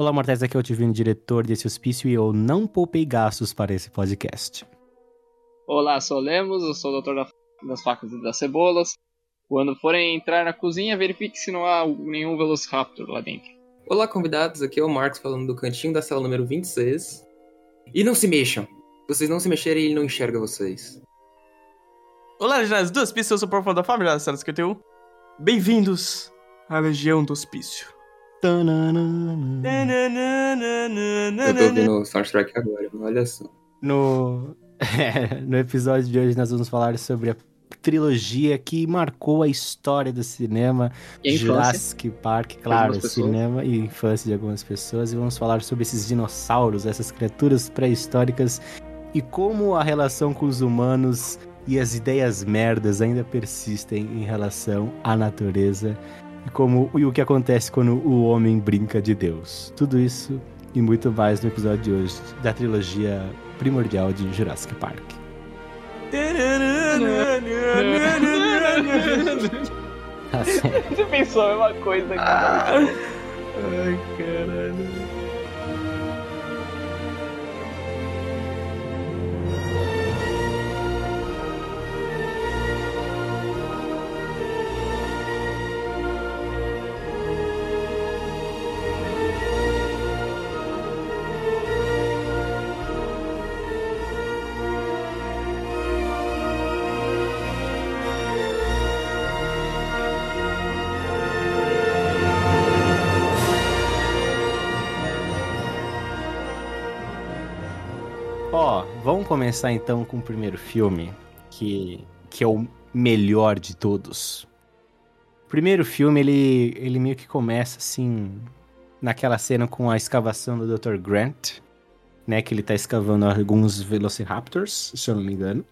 Olá, mortais, aqui é o Divino, diretor desse hospício, e eu não poupei gastos para esse podcast. Olá, sou o Lemos, eu sou o doutor das facas e das cebolas. Quando forem entrar na cozinha, verifique se não há nenhum Velociraptor lá dentro. Olá, convidados, aqui é o Marcos falando do cantinho da sala número 26. E não se mexam! Se vocês não se mexerem, ele não enxerga vocês. Olá, legionários do hospício, eu sou o Porfão da Família da Sala 51. Bem-vindos à Legião do Hospício. Eu tô ouvindo o soundtrack agora, olha só. No, no episódio de hoje, nós vamos falar sobre a trilogia que marcou a história do cinema, E. Jurassic Park, claro, cinema e infância de algumas pessoas, e vamos falar sobre esses dinossauros, essas criaturas pré-históricas e como a relação com os humanos e as ideias merdas ainda persistem em relação à natureza e como e o que acontece quando o homem brinca de Deus. Tudo isso e muito mais no episódio de hoje da trilogia primordial de Jurassic Park. Você pensou a mesma coisa, cara? Ai, caralho. Começar então com o primeiro filme, que, que é o melhor de todos. O primeiro filme, ele, ele meio que começa assim, naquela cena com a escavação do Dr. Grant, né? Que ele tá escavando alguns Velociraptors, se eu não me engano.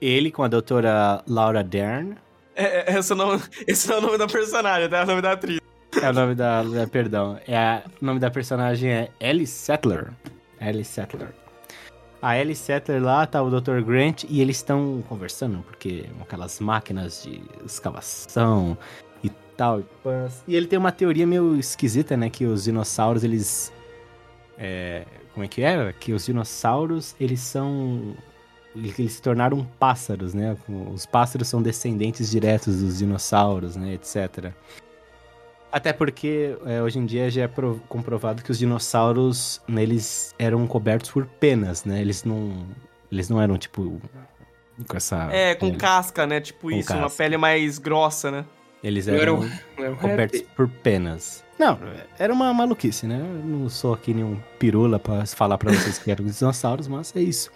Ele com a doutora Laura Dern. É, é, esse, é nome, esse é o nome da personagem, tá? É o nome da atriz. É o nome da. é, perdão. É o nome da personagem é Ellie Settler. Ellie Settler. A Ellie Settler lá tá o Dr. Grant e eles estão conversando, porque aquelas máquinas de escavação e tal. e ele tem uma teoria meio esquisita, né? Que os dinossauros, eles. É, como é que era? Que os dinossauros, eles são. Eles se tornaram pássaros, né? Os pássaros são descendentes diretos dos dinossauros, né? Etc. Até porque é, hoje em dia já é pro- comprovado que os dinossauros, né, eles eram cobertos por penas, né? Eles não, eles não eram tipo com essa É, com pele. casca, né? Tipo Com isso, uma casca. pele mais grossa, né? Eles eram não era cobertos por penas. Não, era uma maluquice, né? Eu não sou aqui nenhum pirula pra falar pra vocês que eram dinossauros, mas é isso.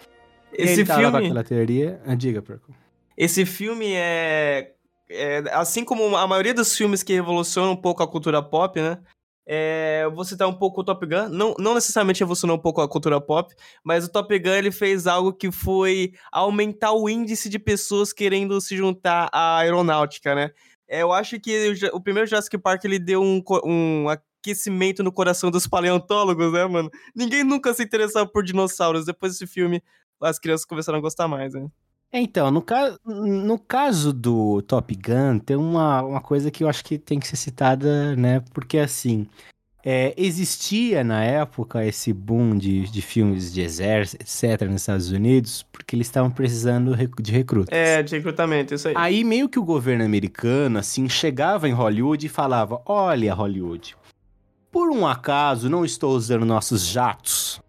E Esse ele tá lá com filme, aquela teoria. Ah, diga, Perco. esse filme é, é- Assim como a maioria dos filmes que revolucionam um pouco a cultura pop, né? É, vou citar um pouco o Top Gun. Não, não necessariamente revolucionou um pouco a cultura pop, mas o Top Gun ele fez algo que foi aumentar o índice de pessoas querendo se juntar à aeronáutica, né? É, eu acho que o, o primeiro Jurassic Park ele deu um, um aquecimento no coração dos paleontólogos, né, mano? Ninguém nunca se interessava por dinossauros. Depois desse filme, as crianças começaram a gostar mais, né? É, Então, no, ca... no caso do Top Gun, tem uma, uma coisa que eu acho que tem que ser citada, né? Porque assim, é, existia na época esse boom de, de filmes de exército, etc., nos Estados Unidos, porque eles estavam precisando rec- de recrutas. É, de recrutamento, isso aí. Aí meio que o governo americano, assim, chegava em Hollywood e falava: Olha, Hollywood, por um acaso não estou usando nossos jatos,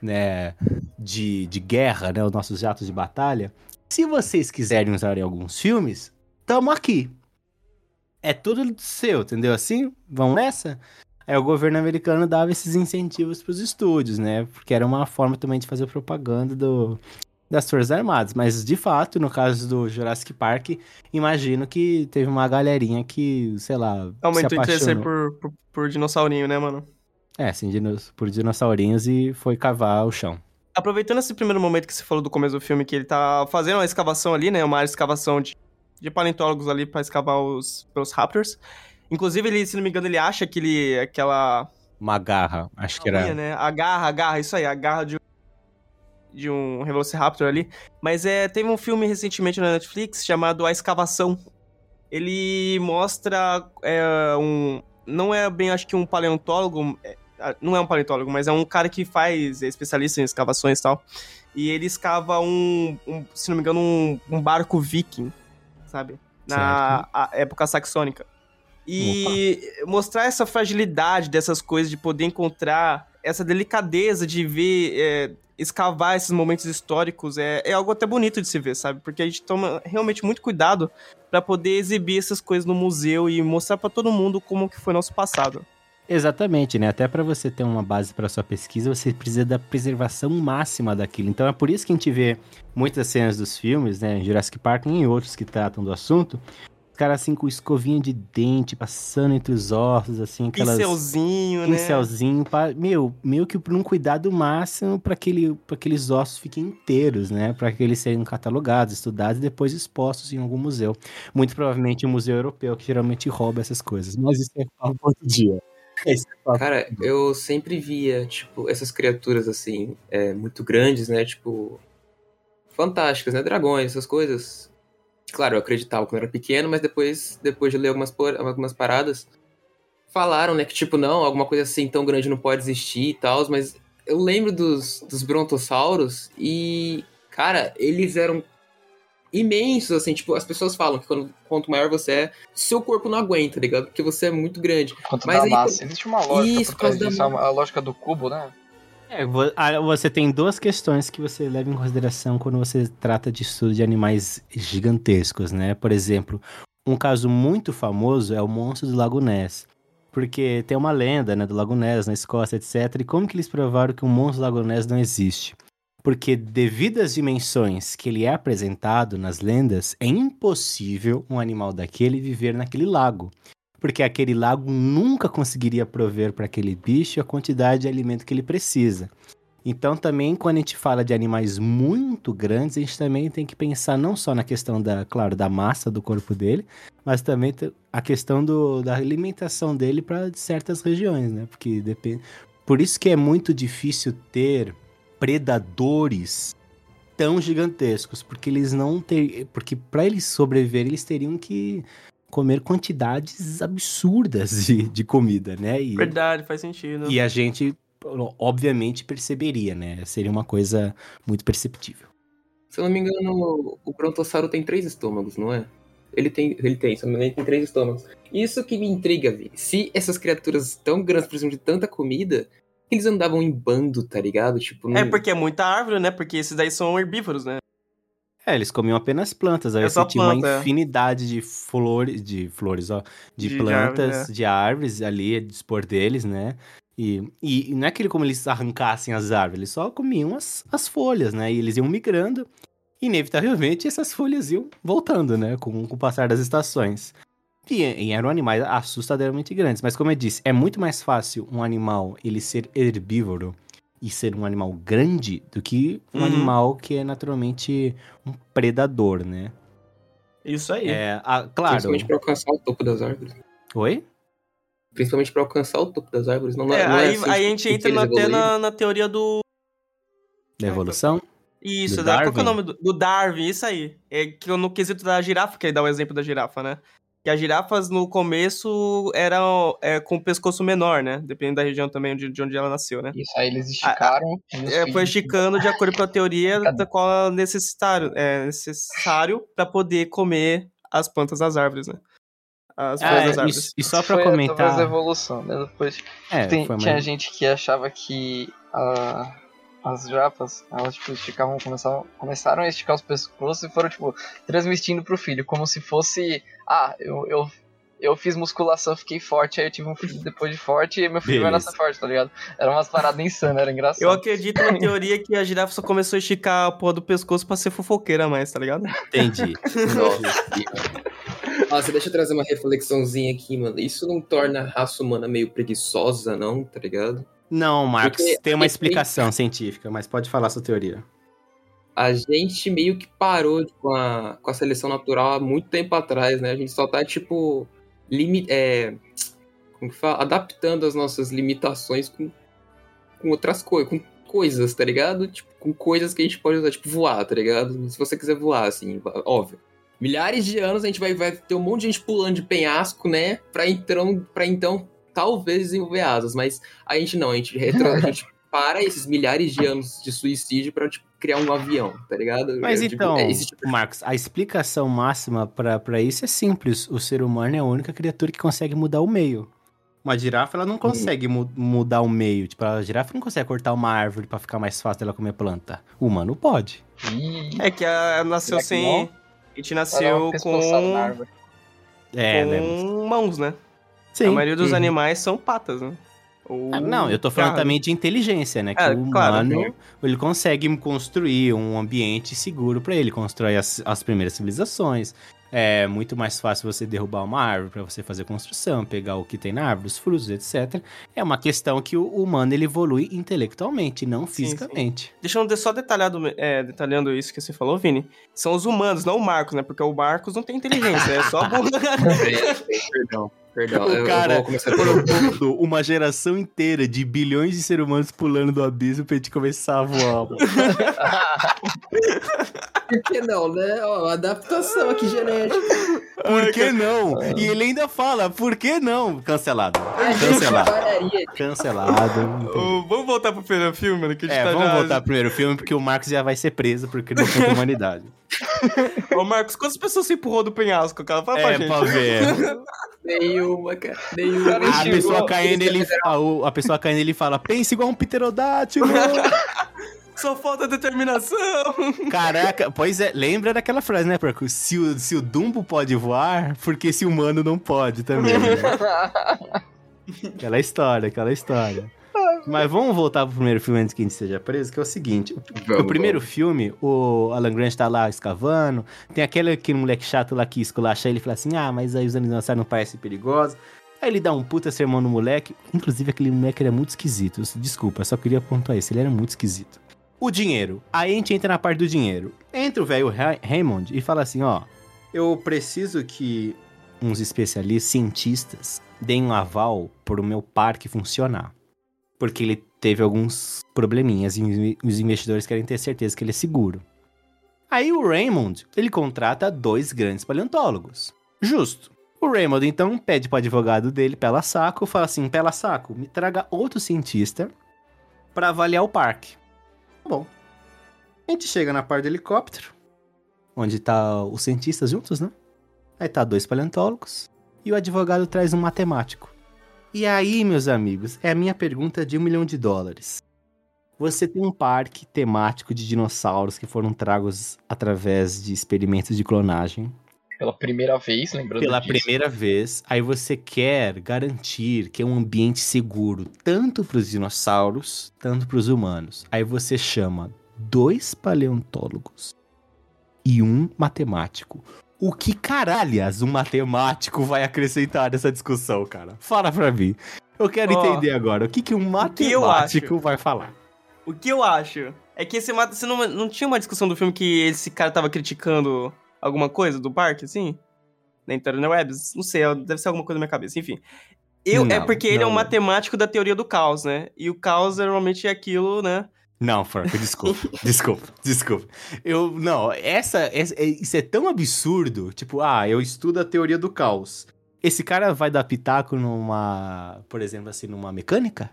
né, de, de guerra, né, os nossos jatos de batalha. Se vocês quiserem usar em alguns filmes, tamo aqui. É tudo seu, entendeu? Assim, vamos nessa? Aí o governo americano dava esses incentivos pros estúdios, né? Porque era uma forma também de fazer propaganda do, das Forças Armadas. Mas, de fato, no caso do Jurassic Park, imagino que teve uma galerinha que, sei lá, Aumentou se o interesse por, por, por dinossaurinho, né, mano? É, sim, por dinossaurinhos e foi cavar o chão. Aproveitando esse primeiro momento que você falou do começo do filme, que ele tá fazendo uma escavação ali, né? Uma área de escavação de, de paleontólogos ali pra escavar os, os raptors. Inclusive, ele, se não me engano, ele acha que ele, aquela Uma garra, acho que era. né? A garra, a garra, isso aí, a garra de, de um Velociraptor ali. Mas é, teve um filme recentemente na Netflix chamado A Escavação. Ele mostra é, um... Não é bem, acho que um paleontólogo... Não é um paleontólogo, mas é um cara que faz, é especialista em escavações e tal. E ele escava um, um, se não me engano, um, um barco viking, sabe? Na época saxônica. E mostrar essa fragilidade dessas coisas, de poder encontrar essa delicadeza de ver, é, escavar esses momentos históricos, é, é algo até bonito de se ver, sabe? Porque a gente toma realmente muito cuidado pra poder exibir essas coisas no museu e mostrar pra todo mundo como que foi nosso passado. Exatamente, né? Até para você ter uma base para sua pesquisa, você precisa da preservação máxima daquilo. Então é por isso que a gente vê muitas cenas dos filmes, né, em Jurassic Park e em outros que tratam do assunto, os caras assim com escovinha de dente, passando entre os ossos, assim, aquelas Pincelzinho, né? pincelzinho, pra, meu, meio que por um cuidado máximo para aquele, pra aqueles ossos fiquem inteiros, né? Para que eles sejam catalogados, estudados e depois expostos em algum museu. Muito provavelmente um museu europeu que geralmente rouba essas coisas. Mas isso é para outro dia. É papo Cara, eu sempre via, tipo, essas criaturas, assim, é, muito grandes, né? Tipo, fantásticas, né? Dragões, essas coisas. Claro, eu acreditava quando era pequeno, mas depois, depois de ler algumas, algumas paradas, falaram, né? Que, tipo, não, alguma coisa assim tão grande não pode existir e tal, mas eu lembro dos, dos brontossauros e, cara, eles eram imensos, assim, tipo, as pessoas falam que quando, quanto maior você é, seu corpo não aguenta, tá ligado? Porque você é muito grande. Quanto Mas da aí- massa. Existe uma lógica Isso, por trás causa disso, da a, lógica do cubo, né? É, vo- você tem duas questões que você leva em consideração quando você trata de estudo de animais gigantescos, né? Por exemplo, um caso muito famoso é o monstro do Lago Ness. Porque tem uma lenda, né, do Lago Ness na Escócia, etc. E como que eles provaram que o monstro do Lago Ness não existe? Porque devido às dimensões que ele é apresentado nas lendas, é impossível um animal daquele viver naquele lago. Porque aquele lago nunca conseguiria prover para aquele bicho a quantidade de alimento que ele precisa. Então, também, quando a gente fala de animais muito grandes, a gente também tem que pensar não só na questão da, claro, da massa do corpo dele, mas também a questão do, da alimentação dele para certas regiões, né? Porque depende. Por isso que é muito difícil ter predadores tão gigantescos, porque eles não ter, porque para eles sobreviverem, eles teriam que comer quantidades absurdas de, de comida, né? E, Verdade, faz sentido. e a gente, obviamente, perceberia, né? Seria uma coisa muito perceptível. Se eu não me engano, o Brontossauro tem três estômagos, não é? Ele tem, ele tem, se eu não me engano, ele tem três estômagos. Isso que me intriga, Vi. Se essas criaturas tão grandes precisam de tanta comida, eles andavam em bando, tá ligado? Tipo, É não- porque é muita árvore, né? Porque esses daí são herbívoros, né? É, eles comiam apenas plantas, aí É você só tinha uma planta, é. infinidade de flores, de flores, ó, de, De- de plantas, árvores, de árvores ali, a dispor deles, né? E, e, não é aquele como eles arrancassem as árvores, eles só comiam as, as folhas, né? E eles iam migrando, e inevitavelmente essas folhas iam voltando, né? Com, com o passar das estações. E, e eram animais assustadoramente grandes, mas como eu disse, é muito mais fácil um animal ele ser herbívoro e ser um animal grande do que um Uhum. animal que é naturalmente um predador, né? Isso aí. É, a- claro. Principalmente pra alcançar o topo das árvores. Oi? Principalmente pra alcançar o topo das árvores. Não, É, é, não é aí, assim, aí a gente entra na, até na, na teoria do. Da evolução? Isso, Do da, qual que é o nome do, do Darwin? Isso aí. É que no quesito da girafa, que ele dá o exemplo da girafa, né? Que as girafas no começo eram é, com o pescoço menor, né? Dependendo da região também de, de onde ela nasceu, né? Isso, aí eles esticaram. É, foi esticando de acordo com a teoria da qual é necessário, é necessário para poder comer as plantas das árvores, né? As Ah, das é, árvores. e, e só Isso pra foi através da comentar. evolução, né? Depois É, tem- foi tinha mais... gente que achava que a- as girafas, elas tipo, esticavam, começavam, começaram a esticar os pescoços e foram, tipo, transmitindo pro filho, como se fosse, ah, eu, eu, eu fiz musculação, fiquei forte, aí eu tive um filho depois de forte e meu filho vai Beleza. nascer forte, tá ligado? Era umas paradas insanas, era engraçado. Eu acredito na teoria que a girafa só começou a esticar a porra do pescoço pra ser fofoqueira mais, tá ligado? Entendi. Nossa, deixa eu trazer uma reflexãozinha aqui, mano. Isso não torna a raça humana meio preguiçosa, não, tá ligado? Não, Marcos, Porque tem uma explicação científica, mas pode falar sua teoria. A gente meio que parou com a, com a seleção natural há muito tempo atrás, né? A gente só tá, tipo, limi é, como que fala? adaptando as nossas limitações com, com outras coisas, com coisas, tá ligado? Tipo, com coisas que a gente pode usar, tipo, voar, tá ligado? Se você quiser voar, assim, óbvio. Milhares de anos a gente vai, vai ter um monte de gente pulando de penhasco, né? Pra então, pra então talvez desenvolver asas, mas a gente não, a gente, retro, a gente para esses milhares de anos de suicídio pra tipo, criar um avião, tá ligado? Mas Eu digo, então, é esse tipo de- Marcos, a explicação máxima pra pra isso é simples. O ser humano é a única criatura que consegue mudar o meio. Uma girafa, ela não consegue mu- mudar o meio. Tipo, a girafa não consegue cortar uma árvore pra ficar mais fácil dela comer planta. O humano pode. É que a, nasceu sem. Uma nasceu na com, árvore. É, né? com mãos, né? Sim. A maioria dos Uhum. animais são patas, né? Ou Ah, Não, eu tô falando garras. também de inteligência, né? Que É, o claro, humano, sim. ele consegue construir um ambiente seguro pra ele, constrói as, as primeiras civilizações. É muito mais fácil você derrubar uma árvore pra você fazer construção, pegar o que tem na árvore, os frutos, etc. É uma questão que o humano ele evolui intelectualmente, não Sim, fisicamente. Deixa eu só detalhado, é, detalhando isso que você falou, Vini. São os humanos, não o Marcos, né? Porque o Marcos não tem inteligência, é só burro. Perdão, perdão. O cara vou começar por... Propondo uma geração inteira de bilhões de seres humanos pulando do abismo pra gente começar a voar. Por que não, né? Ó, adaptação aqui genética. Por que não? E ele ainda fala, por que não? Cancelado. Cancelado. Cancelado. Vamos voltar pro primeiro filme, mano, que a gente É, tá vamos já- voltar pro primeiro filme, porque o Marcos já vai ser preso porque não contra a humanidade. Ô, Marcos, quantas pessoas se empurrou do penhasco, cara? Fala pra É, gente. pra ver. Nenhuma, cara. Nenhuma. A Chegou, pessoa caindo, ele, a, a pessoa caindo, ele fala, pensa igual um pterodátilo. Só falta determinação. Caraca, pois é, lembra daquela frase, né, Porco? Se o, se o Dumbo pode voar, porque se o humano não pode também. né? Aquela história, aquela história. Mas vamos voltar pro primeiro filme antes que a gente seja preso, que é o seguinte. O, Vamos, o primeiro filme, o Alan Grant tá lá escavando, tem aquele, aquele moleque chato lá que esculacha ele e fala assim, ah, mas aí os dinossauros não parecem perigosos. Aí ele dá um puta sermão no moleque. Inclusive, aquele moleque era muito esquisito. Desculpa, só queria pontuar isso. Ele era muito esquisito. O dinheiro. Aí a gente entra na parte do dinheiro. Entra o velho Ra- Raymond e fala assim, ó. Eu preciso que uns especialistas, cientistas, deem um aval pro meu parque funcionar. Porque ele teve alguns probleminhas e os investidores querem ter certeza que ele é seguro. Aí o Raymond, ele contrata dois grandes paleontólogos. Justo. O Raymond, então, pede pro advogado dele, Pela Saco, fala assim, Pela Saco, me traga outro cientista para avaliar o parque. Tá bom. A gente chega na parte do helicóptero, onde tá os cientistas juntos, né? Aí tá dois paleontólogos e o advogado traz um matemático. E aí, meus amigos, é a minha pergunta de um milhão de dólares. Você tem um parque temático de dinossauros que foram tragos através de experimentos de clonagem Pela primeira vez, lembrando pela disso. primeira vez. Aí você quer garantir que é um ambiente seguro tanto para os dinossauros, tanto para os humanos. Aí você chama dois paleontólogos e um matemático. O que caralhas um matemático vai acrescentar nessa discussão, cara? Fala pra mim. Eu quero Ó, entender agora. O que, que um que eu matemático acho? vai falar? O que eu acho é que esse. Você não, não tinha uma discussão do filme que esse cara tava criticando alguma coisa do parque, assim? Na internet? Não sei, deve ser alguma coisa na minha cabeça, enfim. Eu, é Não, porque ele é não, um não. matemático da teoria do caos, né? E o caos normalmente é aquilo, né? Não, Franco, desculpa, desculpa, desculpa. Eu, não, essa, essa- é- isso é tão absurdo, tipo, ah, eu estudo a teoria do caos. Esse cara vai dar pitaco numa, por exemplo, assim, numa mecânica?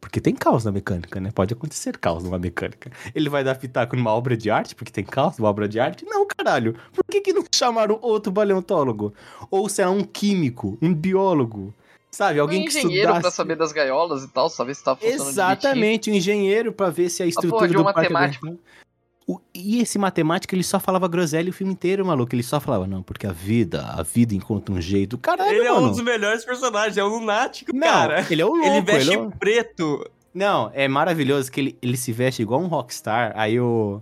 Porque tem caos na mecânica, né? Pode acontecer caos numa mecânica. Ele vai dar pitaco numa obra de arte, porque tem caos numa obra de arte? Não, caralho. Por que, que não chamaram outro paleontólogo? Ou será um químico, um biólogo? Sabe, alguém um que engenheiro estudasse... pra saber das gaiolas e tal, saber se tá funcionando. Exatamente, um engenheiro pra ver se a estrutura porra de um do parque matemático. O- e esse matemático, ele só falava groselha o filme inteiro, maluco. Ele só falava, não, porque a vida, a vida encontra um jeito. Caralho, ele é um mano. dos melhores personagens, é um lunático, Não, cara. ele é o louco. Ele veste é o- preto. Não, é maravilhoso que ele, ele se veste igual um rockstar. Aí o...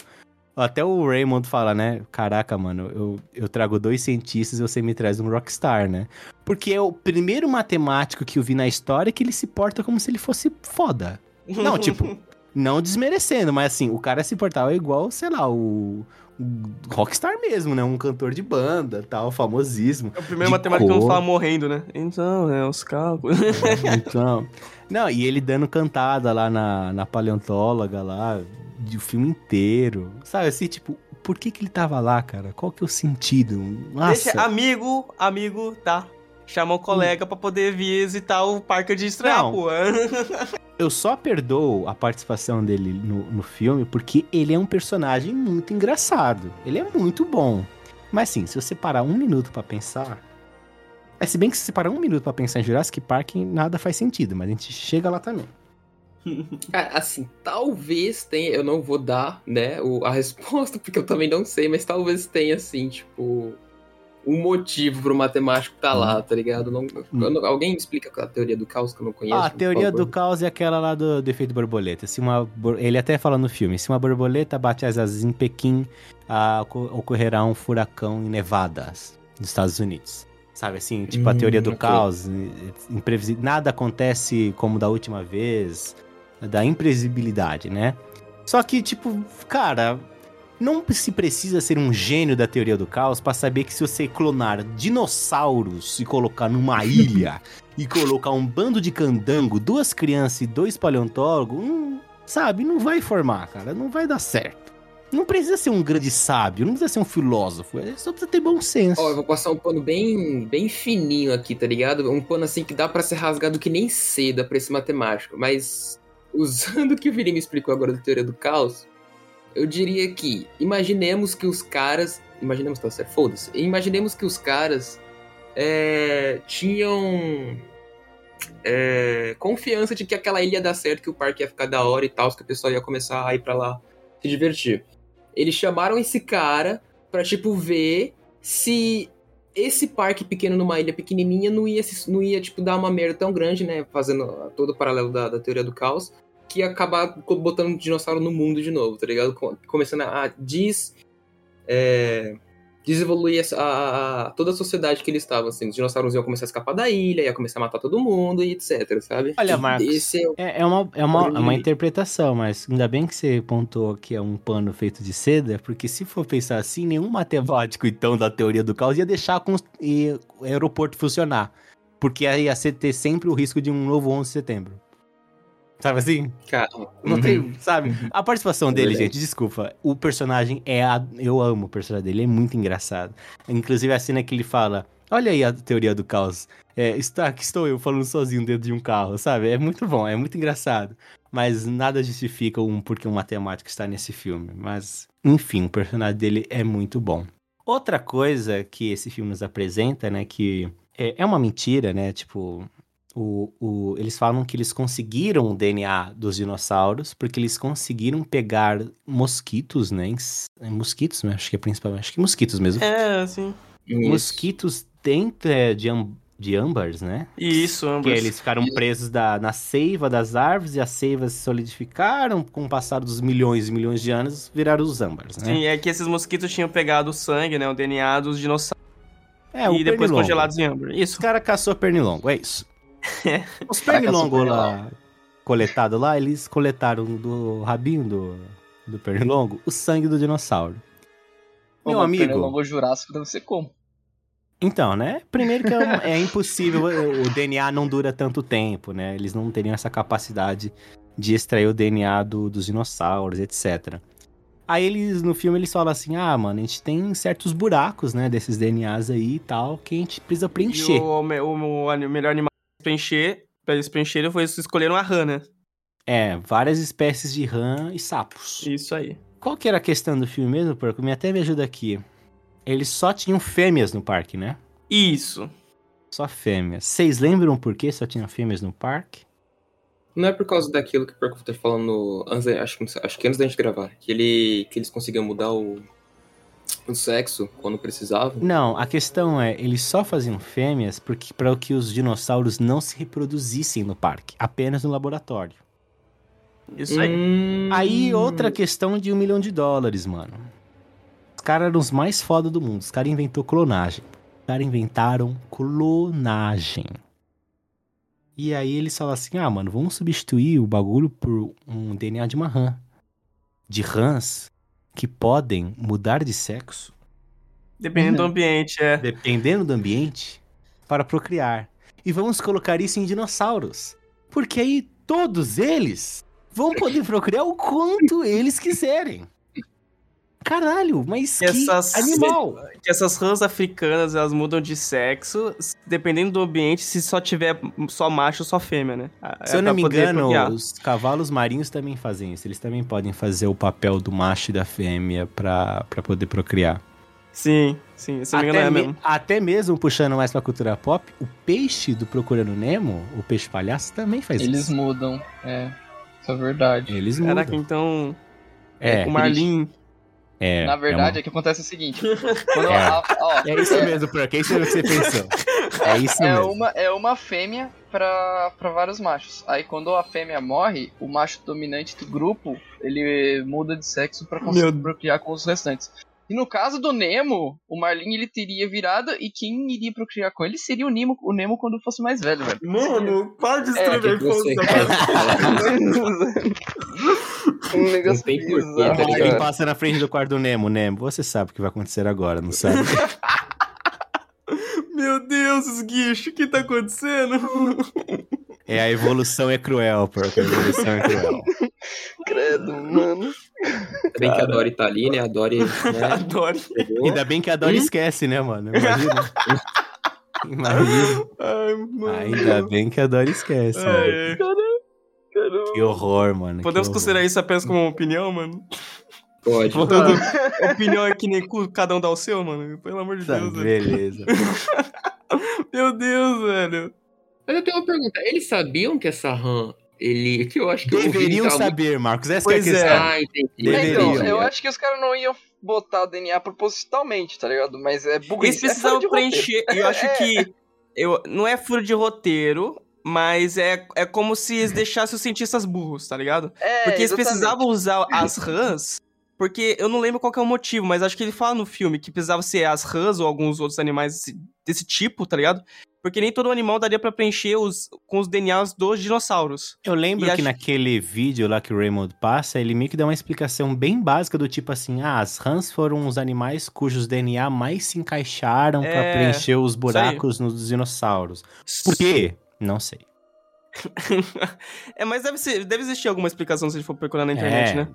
Até o Raymond fala, né? Caraca, mano, eu, eu trago dois cientistas e você me traz um rockstar, né? Porque é o primeiro matemático que eu vi na história que ele se porta como se ele fosse foda. Não, tipo, não desmerecendo, mas assim, o cara se portava igual, sei lá, o, o rockstar mesmo, né? Um cantor de banda, tal, famosíssimo. É o primeiro matemático que cor. não fala morrendo, né? Então, é os cálculos. Então, não, e ele dando cantada lá na, na paleontóloga lá, o filme inteiro. Sabe assim, tipo, por que que ele tava lá, cara? Qual que é o sentido? Nossa. Deixa, amigo, amigo, tá? Chamar um colega pra poder visitar o parque de pô. Eu só perdoo a participação dele no, no filme porque ele é um personagem muito engraçado. Ele é muito bom. Mas sim, se você parar um minuto pra pensar. É, se bem que se você parar um minuto pra pensar em Jurassic Park, nada faz sentido, mas a gente chega lá também. Cara, assim, talvez tenha, eu não vou dar, né, o- a resposta, porque eu também não sei, mas talvez tenha, assim, tipo, um motivo pro matemático tá lá, tá ligado? Não, eu não- alguém me explica a teoria do caos que eu não conheço? Ah, a teoria do caos é aquela lá do, do efeito borboleta. Se uma, ele até fala no filme: se uma borboleta bate as asas em Pequim, ah, oco- ocorrerá um furacão em Nevada, nos Estados Unidos. Sabe assim? Tipo a Hum, teoria do ok. caos. imprevisi- Nada acontece como da última vez. Da imprevisibilidade, né? Só que, tipo, cara. Não se precisa ser um gênio da teoria do caos pra saber que se você clonar dinossauros e colocar numa ilha e colocar um bando de candango, duas crianças e dois paleontólogos, hum, sabe, não vai formar, cara, não vai dar certo. Não precisa ser um grande sábio, não precisa ser um filósofo, é só precisa ter bom senso. Ó, eu vou passar um pano bem, bem fininho aqui, tá ligado? Um pano assim que dá pra ser rasgado que nem seda pra esse matemático. Mas usando o que o Vini me explicou agora da teoria do caos, eu diria que imaginemos que os caras. Imaginemos, tá certo? Foda-se. Imaginemos que os caras é, tinham é, confiança de que aquela ilha ia dar certo, que o parque ia ficar da hora e tal, que o pessoal ia começar a ir pra lá se divertir. Eles chamaram esse cara pra, tipo, ver se esse parque pequeno numa ilha pequenininha não ia, não ia tipo, dar uma merda tão grande, né? Fazendo todo o paralelo da, da teoria do caos, que ia acabar botando dinossauro no mundo de novo, tá ligado? Co- Começando a des... É, desevoluir essa- a, a- toda a sociedade que eles estavam, assim. Os dinossauros iam começar a escapar da ilha, ia começar a matar todo mundo e etc, sabe? Olha, Marcos, é o- É, é uma, é, uma, é uma interpretação, mas ainda bem que você pontuou que é um pano feito de seda, porque se for pensar assim, nenhum matemático, então, da teoria do caos ia deixar e o aeroporto funcionar. Porque ia ter sempre o risco de um novo 11 de setembro. Sabe assim? Cara, Não tem, sabe? A participação É dele, verdade. gente, desculpa. O personagem é. A... Eu amo o personagem dele, é muito engraçado. Inclusive a cena que ele fala: Olha aí a teoria do caos. É, está, aqui estou eu falando sozinho dentro de um carro, sabe? É muito bom, é muito engraçado. Mas nada justifica um porque um matemático está nesse filme. Mas, enfim, o personagem dele é muito bom. Outra coisa que esse filme nos apresenta, né, que é, é uma mentira, né? Tipo, o, o- eles falam que eles conseguiram o DNA dos dinossauros porque eles conseguiram pegar mosquitos, né? é mosquitos, né? Acho que é principalmente. Acho que mosquitos mesmo. É, assim. isso. Mosquitos dentro é, de, de âmbars, né? Isso, Que ambos. eles ficaram presos da, na seiva das árvores e as seivas se solidificaram. Com o passar dos milhões e milhões de anos, viraram os âmbars, né? Sim, é que esses mosquitos tinham pegado o sangue, né? O DNA dos dinossauros É, o e depois pernilongo. congelados em âmbar. Isso. Os caras caçou pernilongo, é isso. Os pernilongos lá, coletados lá, eles coletaram do rabinho do, do pernilongo o sangue do dinossauro. Meu amigo, Pernilongo Jurássico deve ser como? então, né? Primeiro que é, é impossível, o DNA não dura tanto tempo, né? Eles não teriam essa capacidade de extrair o DNA do- dos dinossauros, etc. Aí eles, no filme, eles falam assim, ah, mano, a gente tem certos buracos, né, desses DNAs aí e tal, que a gente precisa E preencher. o, o- o ani- melhor animal preencher, pra eles preencherem, foi eles escolheram a rã, né? É, várias espécies de rã e sapos. Isso aí. Qual que era a questão do filme mesmo, Porco? Me até me ajuda aqui. Eles só tinham fêmeas no parque, né? Isso. Só fêmeas. Vocês lembram por que só tinham fêmeas no parque? Não é por causa daquilo que o Perco tá falando antes, da- acho, que- acho que antes da gente gravar. Que, ele, que eles conseguiam mudar o, o sexo quando precisavam. Não, a questão é, eles só faziam fêmeas porque para que os dinossauros não se reproduzissem no parque, apenas no laboratório. Isso aí. Hum, Aí outra questão de um milhão de dólares, mano. Os caras eram os mais foda do mundo. Os caras inventou clonagem. Os caras inventaram clonagem. E aí eles falam assim: ah, mano, vamos substituir o bagulho por um DNA de uma rã. De rãs que podem mudar de sexo, Dependendo do Uhum. ambiente, é. dependendo do ambiente, para procriar. E vamos colocar isso em dinossauros. Porque aí todos eles vão poder procriar o quanto eles quiserem. Caralho, mas que Essas- animal! Que essas rãs africanas, elas mudam de sexo, dependendo do ambiente, se só tiver só macho ou só fêmea, né? Se eu É não pra me engano, os cavalos marinhos também fazem isso. Eles também podem fazer o papel do macho e da fêmea pra, pra poder procriar. Sim, sim, se eu não me engano Até, é me- mesmo. até mesmo puxando mais pra cultura pop, o peixe do Procurando Nemo, o peixe palhaço, também faz Eles isso. mudam, é. Isso é verdade. Eles mudam. Caraca, então. É, o Marlin. É, Na verdade, é, é que acontece o seguinte. Quando É. a- ó, uma- é isso mesmo, Pro. É isso que você pensou. É isso É mesmo. uma, é uma fêmea pra, pra vários machos. Aí quando a fêmea morre, o macho dominante do grupo, ele muda de sexo pra conseguir Meu- procriar com os restantes. E no caso do Nemo, o Marlin ele teria virado e quem iria procriar com ele seria o Nemo, o Nemo quando fosse mais velho, velho. Mano, para de É, O que que você tá quer falar? um negócio Não tem porquê, bizarro, tá passa na frente do quarto do Nemo. Nemo, você sabe o que vai acontecer agora, não sabe? Meu Deus, esguicho, o que tá acontecendo? É, a evolução é cruel, porque a evolução é cruel. Credo, mano. Ainda bem que a Dory tá ali, né? A Dory né, Adoro. pegou. Ainda bem que a Dory esquece, né, mano? Imagina. Imagina. Ai, mano. Ainda bem que a Dory esquece. Ai. Caramba. Que horror, mano. Podemos horror. considerar isso apenas como uma opinião, mano? Pode. Voltando, opinião é que nem cu, cada um dá o seu, mano. Pelo amor de Tá, Deus, velho. beleza. Meu Deus, velho. Mas eu tenho uma pergunta. Eles sabiam que essa RAM, ele. Que eu acho que Deveriam saber, Marcos. Essa Pois é a é. questão. Ah, entendi. É, então, Deveriam. eu acho que os caras não iam botar DNA propositalmente, tá ligado? Mas é burrice. Eles precisavam é de roteiro. preencher. Eu acho É. que. Eu, não é furo de roteiro, mas é, é como se eles deixassem os cientistas burros, tá ligado? É, Porque eles exatamente. precisavam usar as rãs. Porque eu não lembro qual que é o motivo, mas acho que ele fala no filme que precisava ser as rãs ou alguns outros animais desse, desse tipo, tá ligado? Porque nem todo animal daria pra preencher os, com os DNAs dos dinossauros. Eu lembro E que acho- naquele vídeo lá que o Raymond passa, ele meio que dá uma explicação bem básica do tipo assim: ah, as rãs foram os animais cujos DNA mais se encaixaram pra É, preencher os buracos nos dinossauros. Por quê? Não sei. é, mas deve, ser, deve existir alguma explicação se a gente for procurar na internet, É, né?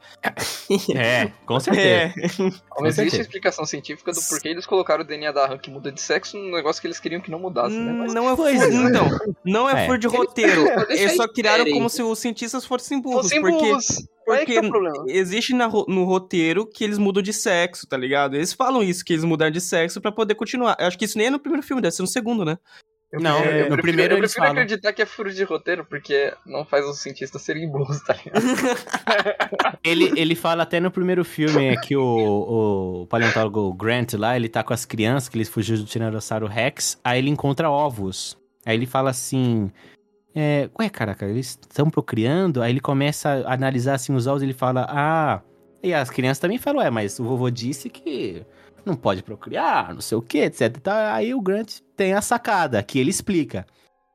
É, com certeza. É. Não existe certeza. explicação científica do porquê eles colocaram o DNA da rã que muda de sexo num negócio que eles queriam que não mudasse, né? Mas Não é Pois furo, é. então, não é, É. furo de roteiro. Eles só criaram como se os cientistas fossem burros, fossem porque burros. Porque tá o problema. existe na no roteiro que eles mudam de sexo, tá ligado? Eles falam isso, que eles mudaram de sexo pra poder continuar. Eu acho que isso nem é no primeiro filme, deve ser no segundo, né? Não, Eu no prefiro- primeiro eu prefiro falam. acreditar que é furo de roteiro, porque não faz os cientistas serem burros, tá ligado? Ele, ele fala até no primeiro filme é que o, o paleontólogo Grant lá, ele tá com as crianças, que eles fugiram do Tiranossauro Rex, aí ele encontra ovos. Aí ele fala assim. É, ué, caraca, eles estão procriando? Aí ele começa a analisar assim os ovos e ele fala: Ah. E as crianças também falam: Ué, mas o vovô disse que não pode procriar, não sei o que, etc. Tá, aí o Grant tem a sacada, que ele explica.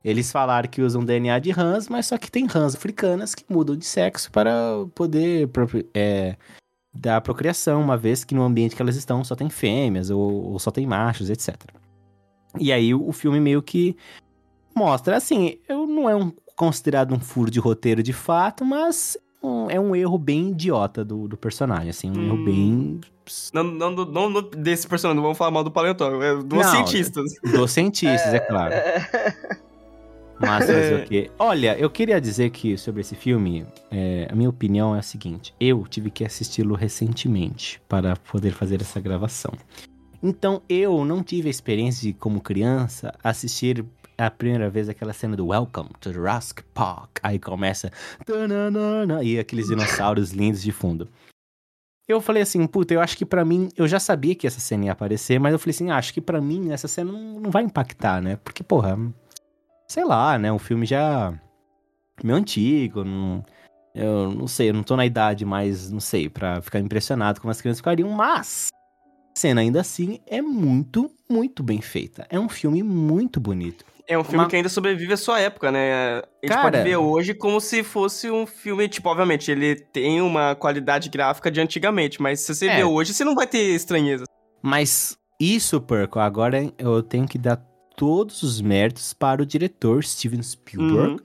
Eles falaram que usam DNA de rãs, mas só que tem rãs africanas que mudam de sexo para poder é, dar procriação, uma vez que no ambiente que elas estão só tem fêmeas ou, ou só tem machos, etc. E aí o, o filme meio que mostra, assim, eu não é um considerado um furo de roteiro de fato, mas um- é um erro bem idiota do, do personagem, assim, um erro Hum. bem Não, não, não, do- desse personagem, não vamos falar mal do paleontólogo, é dos Não, cientistas. dos cientistas, é, claro. É, Mas fazer É. o quê? Olha, eu queria dizer que sobre esse filme, é, a minha opinião é a seguinte: eu tive que assisti-lo recentemente para poder fazer essa gravação. Então eu não tive a experiência de, como criança, assistir a primeira vez aquela cena do Welcome to Jurassic Park. Aí começa. tananana, E aqueles dinossauros lindos de fundo. Eu falei assim, puta, eu acho que pra mim, eu já sabia que essa cena ia aparecer, mas eu falei assim, ah, acho que pra mim essa cena não, não vai impactar, né? Porque, porra, sei lá, né? Um filme já meio antigo, não, eu não sei, eu não tô na idade mais, não sei, pra ficar impressionado como as crianças ficariam, mas a cena ainda assim é muito, muito bem feita. É um filme muito bonito. É um filme Uma- que ainda sobrevive à sua época, né? A gente Cara- pode ver hoje como se fosse um filme, tipo, obviamente, ele tem uma qualidade gráfica de antigamente, mas se você É. vê hoje, você não vai ter estranheza. Mas isso, Perco, agora eu tenho que dar todos os méritos para o diretor Steven Spielberg, Uhum.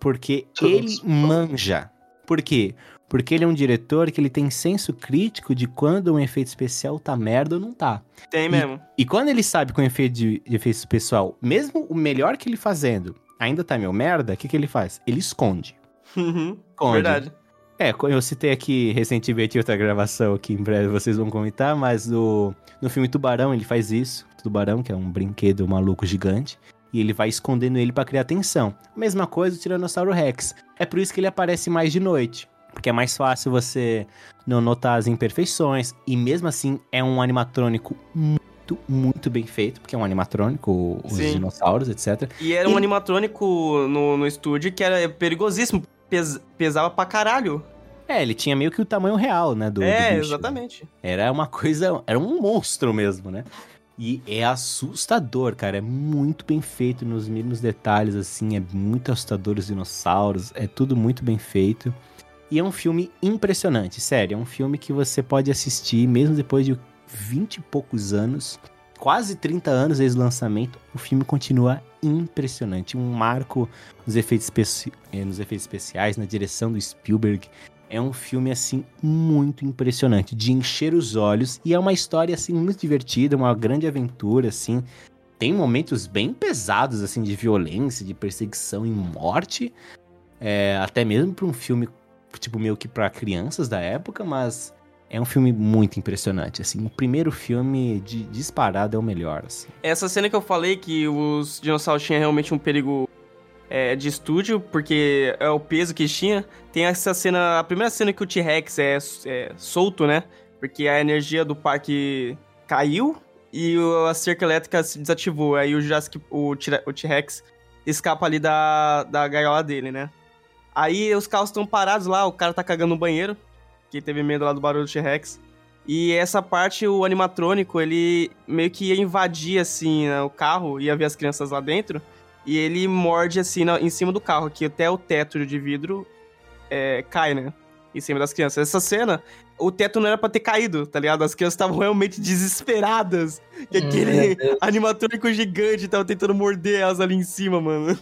porque Todos. ele manja. Por quê? Porque ele é um diretor que ele tem senso crítico de quando um efeito especial tá merda ou não tá. Tem mesmo. E quando ele sabe que o efeito de, de efeito pessoal, mesmo o melhor que ele fazendo, ainda tá meio merda, o que, que ele faz? Ele esconde. Uhum, Esconde. Verdade. É, eu citei aqui recentemente outra gravação que em breve vocês vão comentar, mas no, no filme Tubarão ele faz isso. Tubarão, que é um brinquedo maluco gigante. E ele vai escondendo ele pra criar tensão. Mesma coisa o Tiranossauro Rex. É por isso que ele aparece mais de noite. Porque é mais fácil você não notar as imperfeições. E mesmo assim, é um animatrônico muito, muito bem feito. Porque é um animatrônico, os Sim. dinossauros, etc. E era um E- animatrônico no, no estúdio que era perigosíssimo. Pes- pesava pra caralho. É, ele tinha meio que o tamanho real, né? Do, é, do bicho. exatamente. Era uma coisa. Era um monstro mesmo, né? E é assustador, cara. É muito bem feito nos mínimos detalhes, assim. É muito assustador os dinossauros. É tudo muito bem feito. E é um filme impressionante, sério. É um filme que você pode assistir mesmo depois de 20 e poucos anos. Quase 30 anos desde o lançamento, o filme continua impressionante. Um marco nos efeitos, especi- eh, nos efeitos especiais, na direção do Spielberg. É um filme, assim, muito impressionante, de encher os olhos. E é uma história, assim, muito divertida, uma grande aventura, assim. Tem momentos bem pesados, assim, de violência, de perseguição e morte. É, até mesmo para um filme, tipo, meio que para crianças da época, mas é um filme muito impressionante, assim. O primeiro filme, de disparado, é o melhor, assim. Essa cena que eu falei que os dinossauros tinham realmente um perigo é, de estúdio, porque é o peso que tinha. Tem essa cena, a primeira cena que o T-Rex é, é solto, né? Porque a energia do parque caiu e a cerca elétrica se desativou. Aí o Jurassic, o T-Rex escapa ali da, da gaiola dele, né? Aí os carros estão parados lá, o cara tá cagando no banheiro, que teve medo lá do barulho do T-Rex. E essa parte, o animatrônico, ele meio que ia invadir, assim, né, o carro, ia ver as crianças lá dentro, e ele morde, assim, na- em cima do carro, que até o teto de vidro é, cai, né? Em cima das crianças. Essa cena, o teto não era pra ter caído, tá ligado? As crianças estavam realmente desesperadas. Que Hum, aquele animatrônico gigante tava tentando morder elas ali em cima, mano.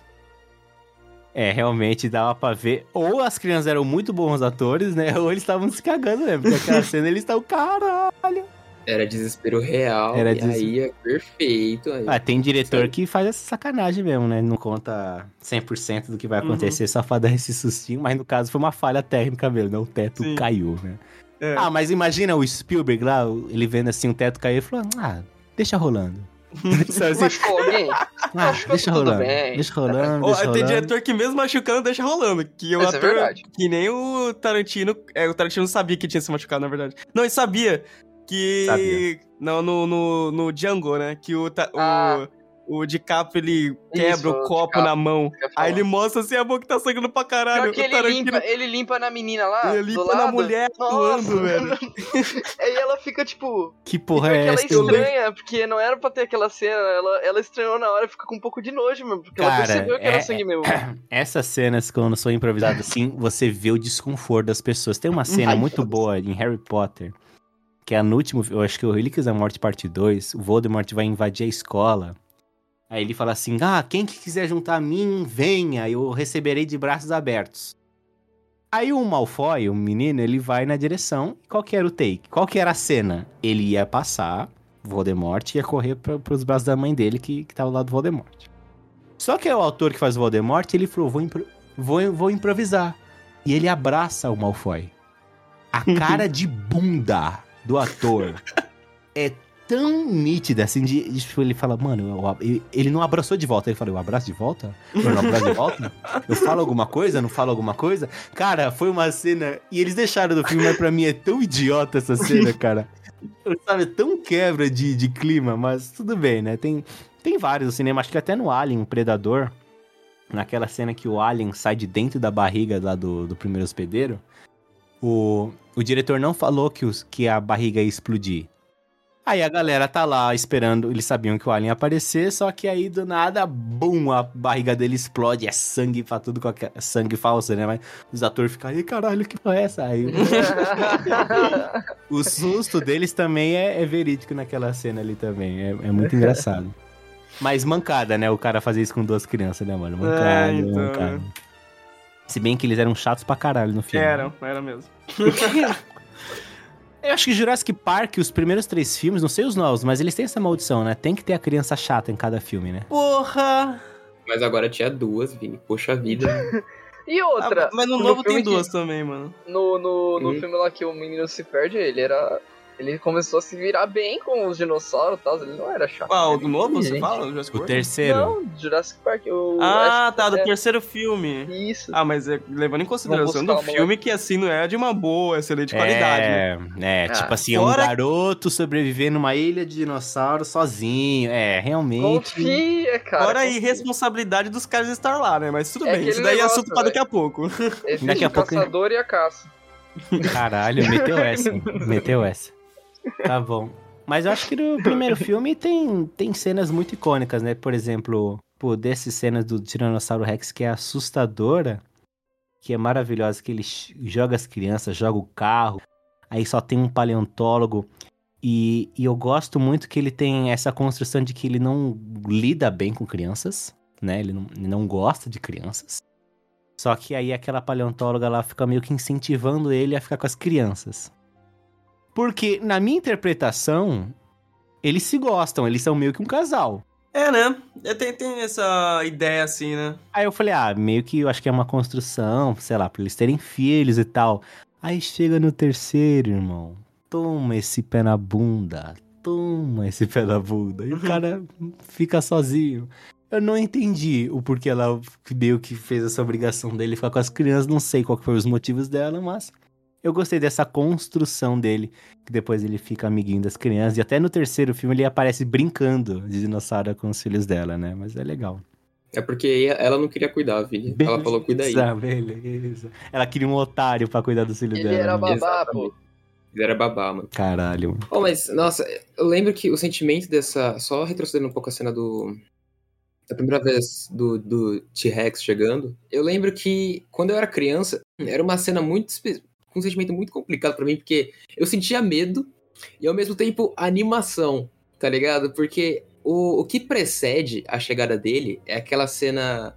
É, realmente dava pra ver. Ou as crianças eram muito bons atores, né? Ou eles estavam se cagando mesmo. Porque aquela cena eles estavam, caralho. Era desespero real. Era des- aí é perfeito. Aí. Ah, tem diretor Sabe? que faz essa sacanagem mesmo, né? Não conta 100% do que vai Uhum. acontecer, só pra dar esse sustinho. Mas no caso foi uma falha técnica mesmo, né? O teto Sim. caiu, né? É. Ah, mas imagina o Spielberg lá, ele vendo assim o teto cair e falou: Ah, deixa rolando. Assim? Machucou alguém? Ah, machucou, deixa rolando. bem. Deixa rolando, deixa tem diretor que mesmo machucando deixa rolando. Que o Isso é ator. verdade. que nem o Tarantino. É, o Tarantino não sabia que tinha se machucado, na verdade. Não, ele sabia. Que. Sabia. Não, no, no, no Django, né? Que o, ta- Ah. o, o DiCaprio ele quebra Isso, o copo na mão. Aí ele mostra assim a mão que tá sangrando pra caralho. Pior que o ele limpa, ele limpa na menina lá, Ele do limpa na lado. mulher Nossa, atuando, velho. Aí ela fica, tipo... Que porra é que ela essa? estranha, porque não era pra ter aquela cena. Ela, ela estranhou na hora e fica com um pouco de nojo mesmo. Porque ela Cara, percebeu que era é- sangue mesmo. Essas cenas, quando são improvisadas assim, você vê o desconforto das pessoas. Tem uma cena Ai, muito boa em Harry Potter, que é no último, eu acho que é o Relíquias da Morte parte 2, o Voldemort vai invadir a escola. Aí ele fala assim: "Ah, quem que quiser juntar a mim, venha, eu receberei de braços abertos". Aí o Malfoy, o menino, ele vai na direção. Qual que era o take? Qual que era a cena? Ele ia passar, Voldemort ia correr para pros braços da mãe dele que, que tava lá do Voldemort. Só que é o autor que faz o Voldemort, ele falou, vou, impro- vou, vou improvisar. E ele abraça o Malfoy. A cara de bunda do ator é tão nítida, assim, de, de- tipo, ele fala, mano, eu- eu- ele não abraçou de volta. Ele falou, eu abraço de volta? Eu não abraço de volta? Eu falo alguma coisa? Não falo alguma coisa? Cara, foi uma cena... E eles deixaram do filme, mas pra mim é tão idiota essa cena, cara. Sabe, tão quebra de, de clima, mas tudo bem, né? Tem, tem vários no cinema, acho que até no Alien, Predador, naquela cena que o Alien sai de dentro da barriga lá do, do primeiro hospedeiro, o, o diretor não falou que, os, que a barriga ia explodir. Aí a galera tá lá esperando, eles sabiam que o Alien ia aparecer, só que aí do nada, bum, a barriga dele explode, é sangue pra tudo, qualquer, sangue falso, né? Mas os atores ficam, aí caralho, que porra é essa? Aí, o susto deles também é, é verídico naquela cena ali também. É, é muito engraçado. Mas mancada, né? O cara fazer isso com duas crianças, né, mano? Mancada, É, então. mancada. Se bem que eles eram chatos pra caralho no filme. Era, era mesmo. Eu acho que Jurassic Park, os primeiros três filmes, não sei os novos, mas eles têm essa maldição, né? Tem que ter a criança chata em cada filme, né? Porra! Mas agora tinha duas, Vini. Poxa vida. E outra. Ah, mas no, no novo tem que- duas também, mano. No, no, no Hum. filme lá que o menino se perde, ele era. Ele começou a se virar bem com os dinossauros e tal. Ele não era chato. Qual? Do novo, você gente. fala? O Jurassic O terceiro. Não, Jurassic Park. O, Ah, que tá, do é- terceiro filme. Isso. Ah, mas é, levando em consideração do filme que assim não é de uma boa, excelente qualidade, né? É, é Ah, tipo assim, é um fora- garoto sobreviver numa ilha de dinossauro sozinho. É, realmente. Confia, cara. Fora a confia. irresponsabilidade dos caras de estar lá, né? Mas tudo É bem, isso daí é negócio, assunto pra daqui a pouco. Existe Daqui a o pouco- caçador e a caça. Caralho, meteu essa. meteu essa. Tá bom. Mas eu acho que no primeiro filme tem, tem cenas muito icônicas, né? Por exemplo, pô, dessas cenas do Tiranossauro Rex que é assustadora, que é maravilhosa, que ele joga as crianças, joga o carro, aí só tem um paleontólogo. E, e eu gosto muito que ele tem essa construção de que ele não lida bem com crianças, né? Ele não, ele não gosta de crianças. Só que aí aquela paleontóloga lá fica meio que incentivando ele a ficar com as crianças. Porque, na minha interpretação, eles se gostam, eles são meio que um casal. É, né? É, Tem, tem essa ideia assim, né? Aí eu falei, ah, meio que eu acho que é uma construção, sei lá, pra eles terem filhos e tal. Aí chega no terceiro, irmão. Toma esse pé na bunda. Toma esse pé na bunda. E o cara fica sozinho. Eu não entendi o porquê ela meio que fez essa obrigação dele ficar com as crianças. Não sei qual que foi os motivos dela, mas eu gostei dessa construção dele. Que depois ele fica amiguinho das crianças. E até no terceiro filme ele aparece brincando de dinossauro com os filhos dela, né? Mas é legal. É porque ela não queria cuidar, Vini. Ela falou, cuida aí. Beleza, beleza. Ela queria um otário pra cuidar dos filhos Ele dela. era né? babá, pô. Exatamente. Era babá, mano. Caralho. mano. Oh, mas, nossa, eu lembro que o sentimento dessa. Só retrocedendo um pouco a cena do. Da primeira vez do, do T-Rex chegando. Eu lembro que quando eu era criança, era uma cena muito. Um sentimento muito complicado pra mim, porque eu sentia medo e ao mesmo tempo animação, tá ligado? Porque o, o que precede a chegada dele é aquela cena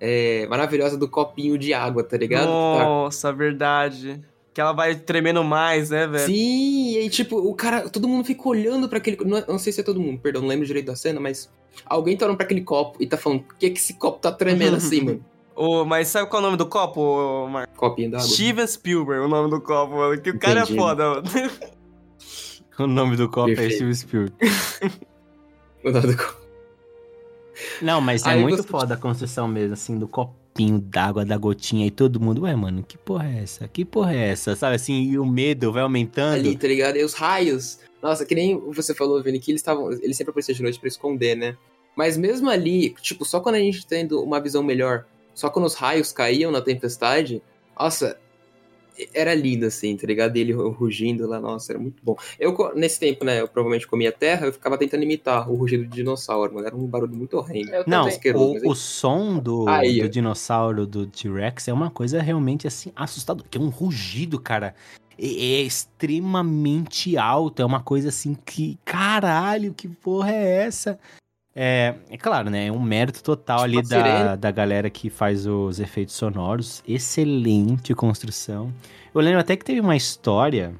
é, maravilhosa do copinho de água, tá ligado? Tá Nossa, verdade. Que ela vai tremendo mais, né, velho? Sim, e tipo, o cara, todo mundo fica olhando pra aquele. Não, não sei se é todo mundo, perdão, não lembro direito da cena, mas alguém tá olhando pra aquele copo e tá falando, por que, que esse copo tá tremendo assim, mano? Ô, mas sabe qual é o nome do copo, ô, Mar... Copinho d'água. Steven Spielberg, o nome do copo, mano. Que o cara Entendi. é foda, mano. O nome do copo é Perfeito. Steve Spielberg. O nome do copo. Não, mas é Aí muito você- foda a construção mesmo, assim, do copinho d'água, da gotinha. E todo mundo, ué, mano, que porra é essa? Que porra é essa? Sabe assim, e o medo vai aumentando. Ali, tá ligado? E os raios. Nossa, que nem você falou, Vini, que eles estavam. Eles sempre apareciam de noite pra esconder, né? Mas mesmo ali, tipo, só quando a gente tendo uma visão melhor, só quando os raios caíam na tempestade, nossa, era lindo, assim, tá ligado? Ele rugindo lá, nossa, era muito bom. Eu, nesse tempo, né, eu provavelmente comia terra, eu ficava tentando imitar o rugido de dinossauro, mano. Era um barulho muito horrendo. Eu Não, mas o, o som do, Aí, do dinossauro do T-Rex é uma coisa realmente assim assustadora. Que é um rugido, cara. É, é extremamente alto. É uma coisa assim que. Caralho, que porra é essa? É, é claro, né? É um mérito total Tipo ali da, sirene. da galera que faz os efeitos sonoros. Excelente construção. Eu lembro até que teve uma história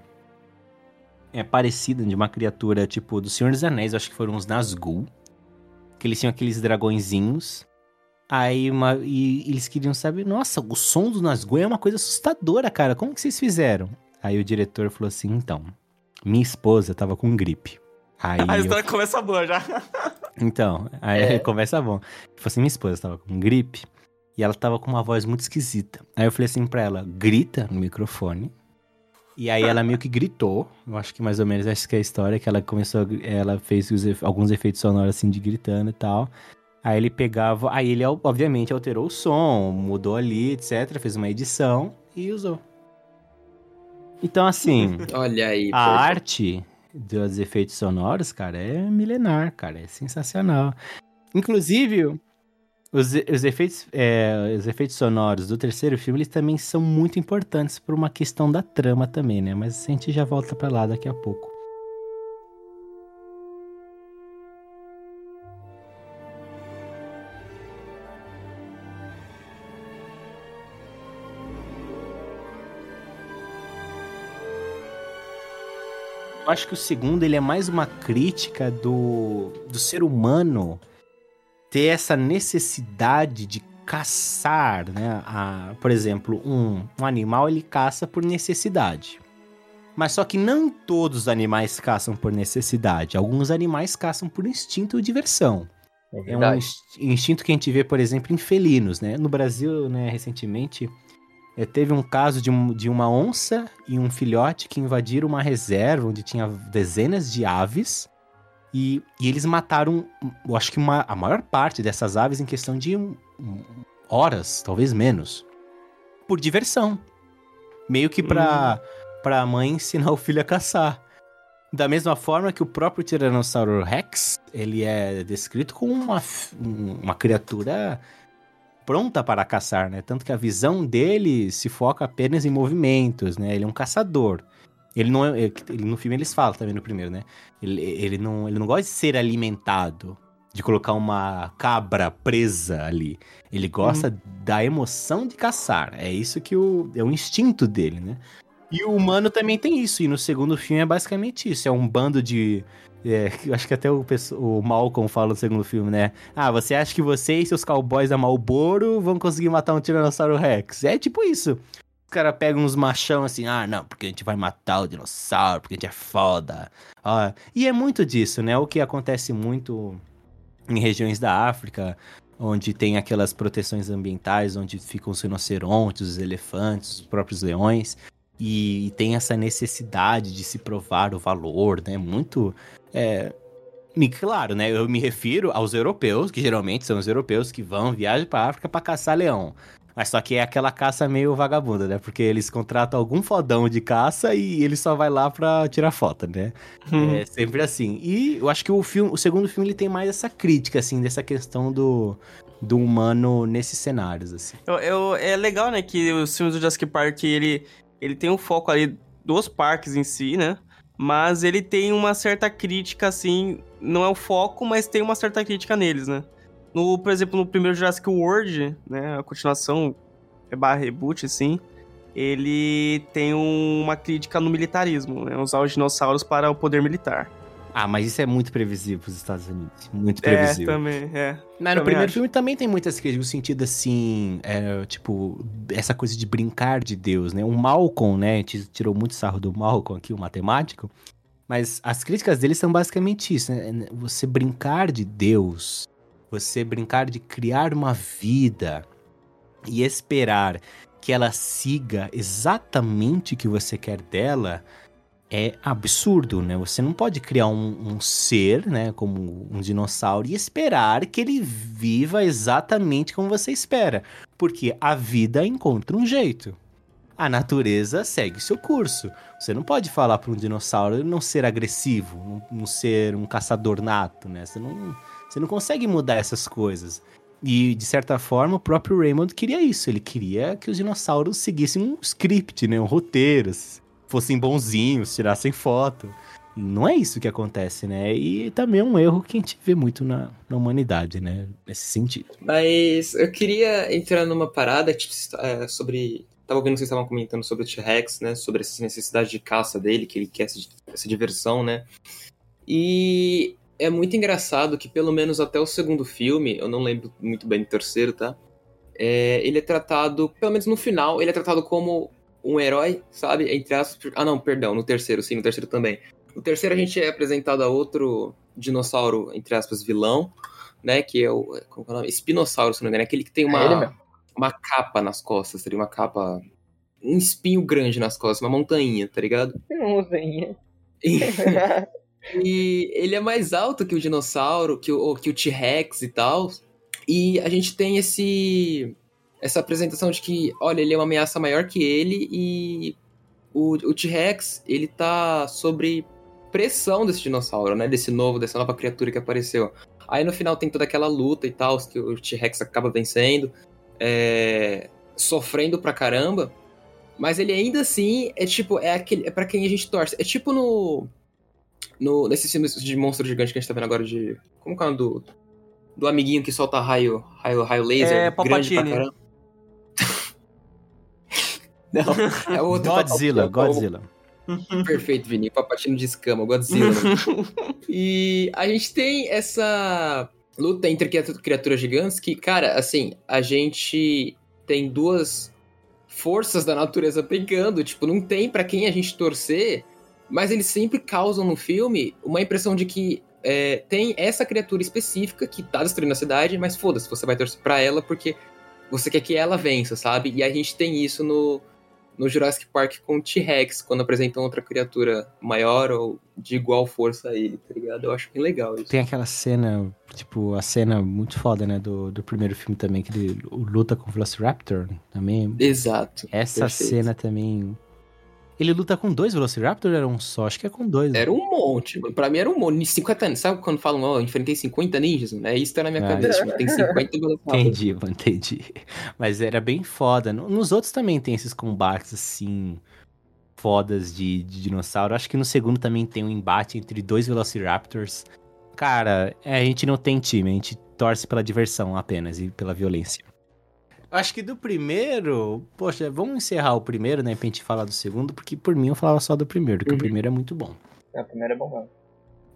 é, parecida de uma criatura tipo do Senhor dos Anéis, acho que foram os Nazgûl. Que eles tinham aqueles dragõezinhos. Aí uma, e eles queriam saber, nossa, o som do Nazgûl é uma coisa assustadora, cara. Como que vocês fizeram? Aí o diretor falou assim, então, minha esposa tava com gripe. Aí A eu história começa boa já. então, aí É. começa bom. Falou assim, minha esposa tava com gripe e ela tava com uma voz muito esquisita. Aí eu falei assim pra ela, grita no microfone. E aí ela meio que gritou, eu acho que mais ou menos essa que é a história, que ela começou, ela fez alguns efeitos sonoros assim de gritando e tal. Aí ele pegava, aí ele obviamente alterou o som, mudou ali, etc, fez uma edição e usou. Então assim, Olha aí, a arte dos efeitos sonoros, cara, é milenar, cara, é sensacional. Inclusive, os, os efeitos, é, os efeitos sonoros do terceiro filme, eles também são muito importantes por uma questão da trama também, né? Mas a gente já volta pra lá daqui a pouco. Eu acho que o segundo ele é mais uma crítica do, do ser humano ter essa necessidade de caçar, né? A, por exemplo, um, um animal ele caça por necessidade. Mas só que não todos os animais caçam por necessidade. Alguns animais caçam por instinto ou diversão. É É um instinto que a gente vê, por exemplo, em felinos, né? No Brasil, né, recentemente, eh, teve um caso de, de uma onça e um filhote que invadiram uma reserva onde tinha dezenas de aves e, e eles mataram, eu acho que uma- a maior parte dessas aves em questão de um- horas, talvez menos, por diversão. Meio que pra, pra mãe ensinar o filho a caçar. Da mesma forma que o próprio Tiranossauro Rex, ele é descrito como uma, um- uma criatura pronta para caçar, né? Tanto que a visão dele se foca apenas em movimentos, né? Ele é um caçador. Ele não é, ele- no filme eles falam também no primeiro, né? Ele, ele, não, ele não gosta de ser alimentado, de colocar uma cabra presa ali. Ele gosta da emoção de caçar. É isso que o, é o instinto dele, né? E o humano também tem isso. E no segundo filme é basicamente isso. É um bando de. é, acho que até o, o Malcolm fala no segundo filme, né? Ah, você acha que você e seus cowboys da Malboro vão conseguir matar um Tiranossauro Rex? É tipo isso. Os caras pegam uns machão assim, ah, não, porque a gente vai matar o dinossauro, porque a gente é foda. Ah, e é muito disso, né? O que acontece muito em regiões da África, onde tem aquelas proteções ambientais, onde ficam os rinocerontes, os elefantes, os próprios leões. E, tem essa necessidade de se provar o valor, né? Muito. É, e claro, né? Eu me refiro aos europeus, que geralmente são os europeus que vão, viajam pra África pra caçar leão. Mas só que é aquela caça meio vagabunda, né? Porque eles contratam algum fodão de caça e ele só vai lá pra tirar foto, né? Hum. É sempre assim. E eu acho que o filme, o segundo filme ele tem mais essa crítica, assim, dessa questão do, do humano nesses cenários, assim. Eu, eu- é legal, né, que os filmes do Jurassic Park, ele, ele tem um foco ali dos parques em si, né? Mas ele tem uma certa crítica, assim, não é o foco, mas tem uma certa crítica neles, né? No, por exemplo, no primeiro Jurassic World, né, a continuação, é barra reboot, assim, ele tem um- uma crítica no militarismo, né? Usar os dinossauros para o poder militar. Ah, mas isso é muito previsível pros Estados Unidos. Muito É, previsível. também, é. Mas no também primeiro acho. filme também tem muitas críticas, no sentido assim, é, tipo, essa coisa de brincar de Deus, né? O Malcolm, né? A gente tirou muito sarro do Malcolm aqui, o matemático. Mas as críticas dele são basicamente isso, né? Você brincar de Deus, você brincar de criar uma vida e esperar que ela siga exatamente o que você quer dela é absurdo, né? Você não pode criar um, um ser, né, como um dinossauro e esperar que ele viva exatamente como você espera, porque a vida encontra um jeito. A natureza segue seu curso. Você não pode falar para um dinossauro não ser agressivo, não, não ser um caçador nato, né? Você não, você não consegue mudar essas coisas. E, de certa forma, o próprio Raymond queria isso. Ele queria que os dinossauros seguissem um script, né? Um roteiro, fossem bonzinhos, tirassem foto. Não é isso que acontece, né? E também é um erro que a gente vê muito na, na humanidade, né? Nesse sentido. Mas eu queria entrar numa parada tipo, é, sobre. Tava ouvindo que vocês estavam comentando sobre o T-Rex, né? Sobre essa necessidade de caça dele, que ele quer essa, essa diversão, né? E é muito engraçado que, pelo menos até o segundo filme, eu não lembro muito bem do terceiro, tá? É, ele é tratado, pelo menos no final, ele é tratado como um herói, sabe? Entre aspas. Ah, não, perdão, no terceiro, sim, no terceiro também. No terceiro a gente é apresentado a outro dinossauro, entre aspas, vilão, né? Que é o. Como é o nome? Espinossauro, se não me engano. É aquele que tem É uma, mesmo. uma capa nas costas, seria uma capa. Um espinho grande nas costas, uma montanha, tá ligado? Mozinha. E, e ele é mais alto que o dinossauro, que o, que o T-Rex e tal. E a gente tem esse. Essa apresentação de que, olha, ele é uma ameaça maior que ele e o, o T-Rex, ele tá sobre pressão desse dinossauro, né? Desse novo, dessa nova criatura que apareceu. Aí no final tem toda aquela luta e tal, que o T-Rex acaba vencendo, é, sofrendo pra caramba. Mas ele ainda assim é tipo, é aquele, é para quem a gente torce. É tipo no no nesses filmes de monstro gigante que a gente tá vendo agora de como que é o nome do do amiguinho que solta raio, raio, raio laser É, grande pra Palpatine. caramba. Não, é outro. Godzilla, Godzilla. Perfeito, Vini. Papatinho de escama, Godzilla. e a gente tem essa luta entre criatu- criaturas gigantes que, cara, assim, a gente tem duas forças da natureza brigando. Tipo, não tem pra quem a gente torcer, mas eles sempre causam no filme uma impressão de que é, tem essa criatura específica que tá destruindo a cidade, mas foda-se, você vai torcer pra ela porque você quer que ela vença, sabe? E a gente tem isso no, no Jurassic Park com o T-Rex, quando apresentam outra criatura maior ou de igual força a ele, tá ligado? Eu acho bem legal isso. Tem aquela cena, tipo, a cena muito foda, né, do, do primeiro filme também, que ele luta com o Velociraptor também. Exato. Essa perfeito. cena também... Ele luta com dois Velociraptor ou era um só? Acho que é com dois. né? Era um monte, mano. Pra mim era um monte. 50 anos. Sabe quando falam, ó, eu enfrentei 50 ninjas? mano? É isso que tá na minha Ah, cabeça. Tipo, tem 50 Velociraptor. Entendi, mano, entendi. Mas era bem foda. No- Nos outros também tem esses combates, assim, fodas de, de dinossauro. Acho que no segundo também tem um embate entre dois Velociraptors. Cara, é, a gente não tem time, a gente torce pela diversão apenas e pela violência. Acho que do primeiro, poxa, vamos encerrar o primeiro, né, pra gente falar do segundo, porque por mim eu falava só do primeiro, porque Uhum. o primeiro é muito bom. É, a primeira é bom mesmo.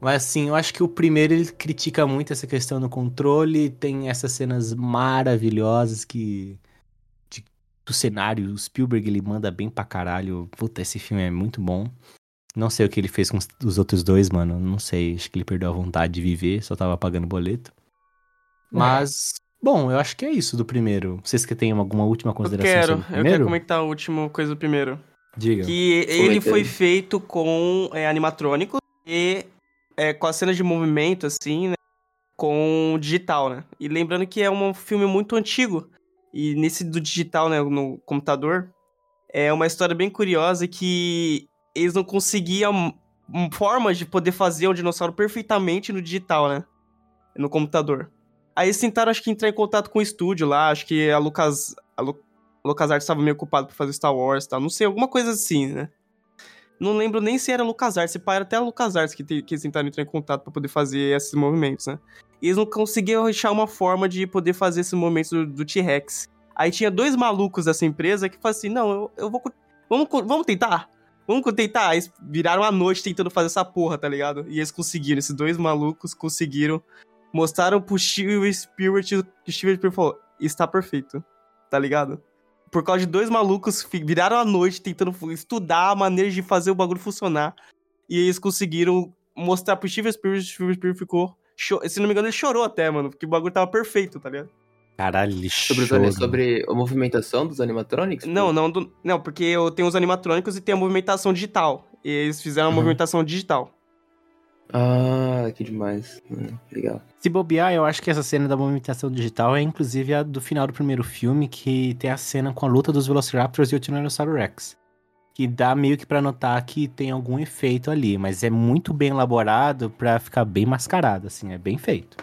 Mas assim, eu acho que o primeiro ele critica muito essa questão do controle, tem essas cenas maravilhosas que. de- do cenário, o Spielberg ele manda bem pra caralho. Puta, esse filme é muito bom. Não sei o que ele fez com os, os outros dois, mano. Não sei, acho que ele perdeu a vontade de viver, só tava pagando boleto. Mas, bom, eu acho que é isso do primeiro. Vocês que têm alguma última Eu consideração quero, sobre o eu primeiro? quero comentar a última coisa do primeiro. Diga. Que ele foi feito com é, animatrônicos e é, com as cenas de movimento, assim, né? Com digital, né? E lembrando que é um filme muito antigo. E nesse do digital, né, no computador, é uma história bem curiosa que eles não conseguiam formas de poder fazer um dinossauro perfeitamente no digital, né? No computador. Aí eles tentaram, acho que, entrar em contato com o estúdio lá, acho que a Lucas. A Lu, LucasArts estava meio ocupado pra fazer Star Wars e tal. Não sei, alguma coisa assim, né? Não lembro nem se era LucasArts, se era até a LucasArts que, te, que eles tentaram entrar em contato pra poder fazer esses movimentos, né? E eles não conseguiam achar uma forma de poder fazer esses movimentos do, do T-Rex. Aí tinha dois malucos dessa empresa que falaram assim: não, eu, eu vou. Vamos, vamos tentar? Vamos tentar? Eles viraram a noite tentando fazer essa porra, tá ligado? E eles conseguiram, esses dois malucos conseguiram. Mostraram pro Steven Spielberg que o Steven Spielberg falou: está perfeito, tá ligado? Por causa de dois malucos viraram a noite tentando estudar a maneira de fazer o bagulho funcionar. E eles conseguiram mostrar pro Steven Spielberg, o Steven Spielberg ficou. Se não me engano, ele chorou até, mano, porque o bagulho tava perfeito, tá ligado? Caralho, Sobre, os, sobre a movimentação dos animatronics? Não, não, do- não, porque eu tenho os animatrônicos e tem a movimentação digital. E eles fizeram a Uhum. movimentação digital. Ah, que demais. Hum, legal. Se bobear, eu acho que essa cena da movimentação digital é inclusive a do final do primeiro filme, que tem a cena com a luta dos Velociraptors e o Tyrannosaurus Rex. Que dá meio que pra notar que tem algum efeito ali, mas é muito bem elaborado pra ficar bem mascarado, assim, é bem feito.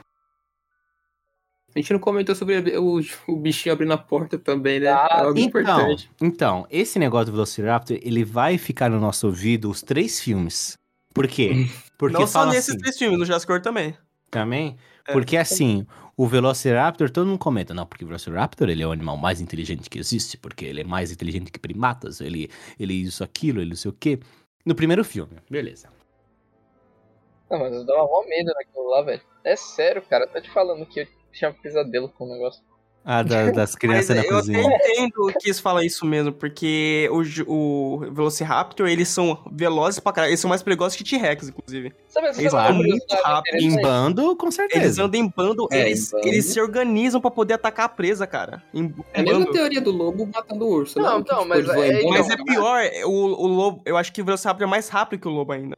A gente não comentou sobre o, o bichinho abrindo a porta também, né? Ah, é algo Então, importante. então, esse negócio do Velociraptor, ele vai ficar no nosso ouvido os três filmes. Por quê? Porque não só nesses assim, três filmes, no Jurassic World também. Também? É. Porque assim, o Velociraptor, todo mundo comenta, não, porque o Velociraptor ele é o animal mais inteligente que existe, porque ele é mais inteligente que primatas, ele, ele isso, aquilo, ele não sei o quê. No primeiro filme, beleza. Não, mas eu dava mó medo naquilo lá, velho. É sério, cara. Tá te falando que eu tinha pesadelo com o negócio. Ah, da- das crianças Mas na eu cozinha. até entendo que eles falam isso mesmo, porque o, o Velociraptor, eles são velozes pra caralho. Eles são mais perigosos que T-Rex, inclusive. Sabe, Eles sabe uma andam muito rápido, Em bando, com Eles certeza. andam em bando, É, eles, em bando. eles se organizam pra poder atacar a presa, cara. Em, É a mesma teoria do lobo matando o urso, Não, né? então, Que, mas eles vão é-. Mas é pior, o, o lobo, eu acho que o Velociraptor é mais rápido que o lobo ainda.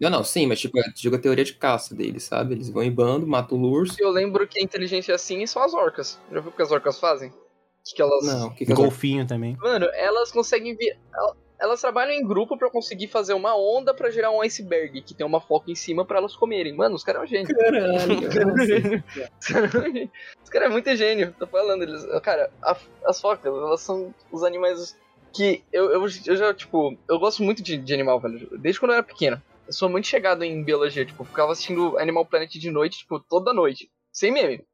Não, não, sim, mas tipo, joga a teoria de caça deles, sabe? Eles vão em bando, matam o urso. Eu lembro que a inteligência assim são as orcas. Já viu o que as orcas fazem? O que elas. Não, o que que é Golfinho também. Mano, elas conseguem vir. el- Elas trabalham em grupo pra conseguir fazer uma onda pra gerar um iceberg que tem uma foca em cima pra elas comerem. Mano, os caras é um gênio. Caralho, Os caras é gênio. Os caras é muito gênio. Tô falando, eles. Cara, a- as focas, elas são os animais que. Eu, eu, eu já, tipo. Eu gosto muito de, de animal, velho. Desde quando eu era pequeno. Eu sou muito chegado em biologia, tipo, ficava assistindo Animal Planet de noite, tipo, toda noite. Sem meme.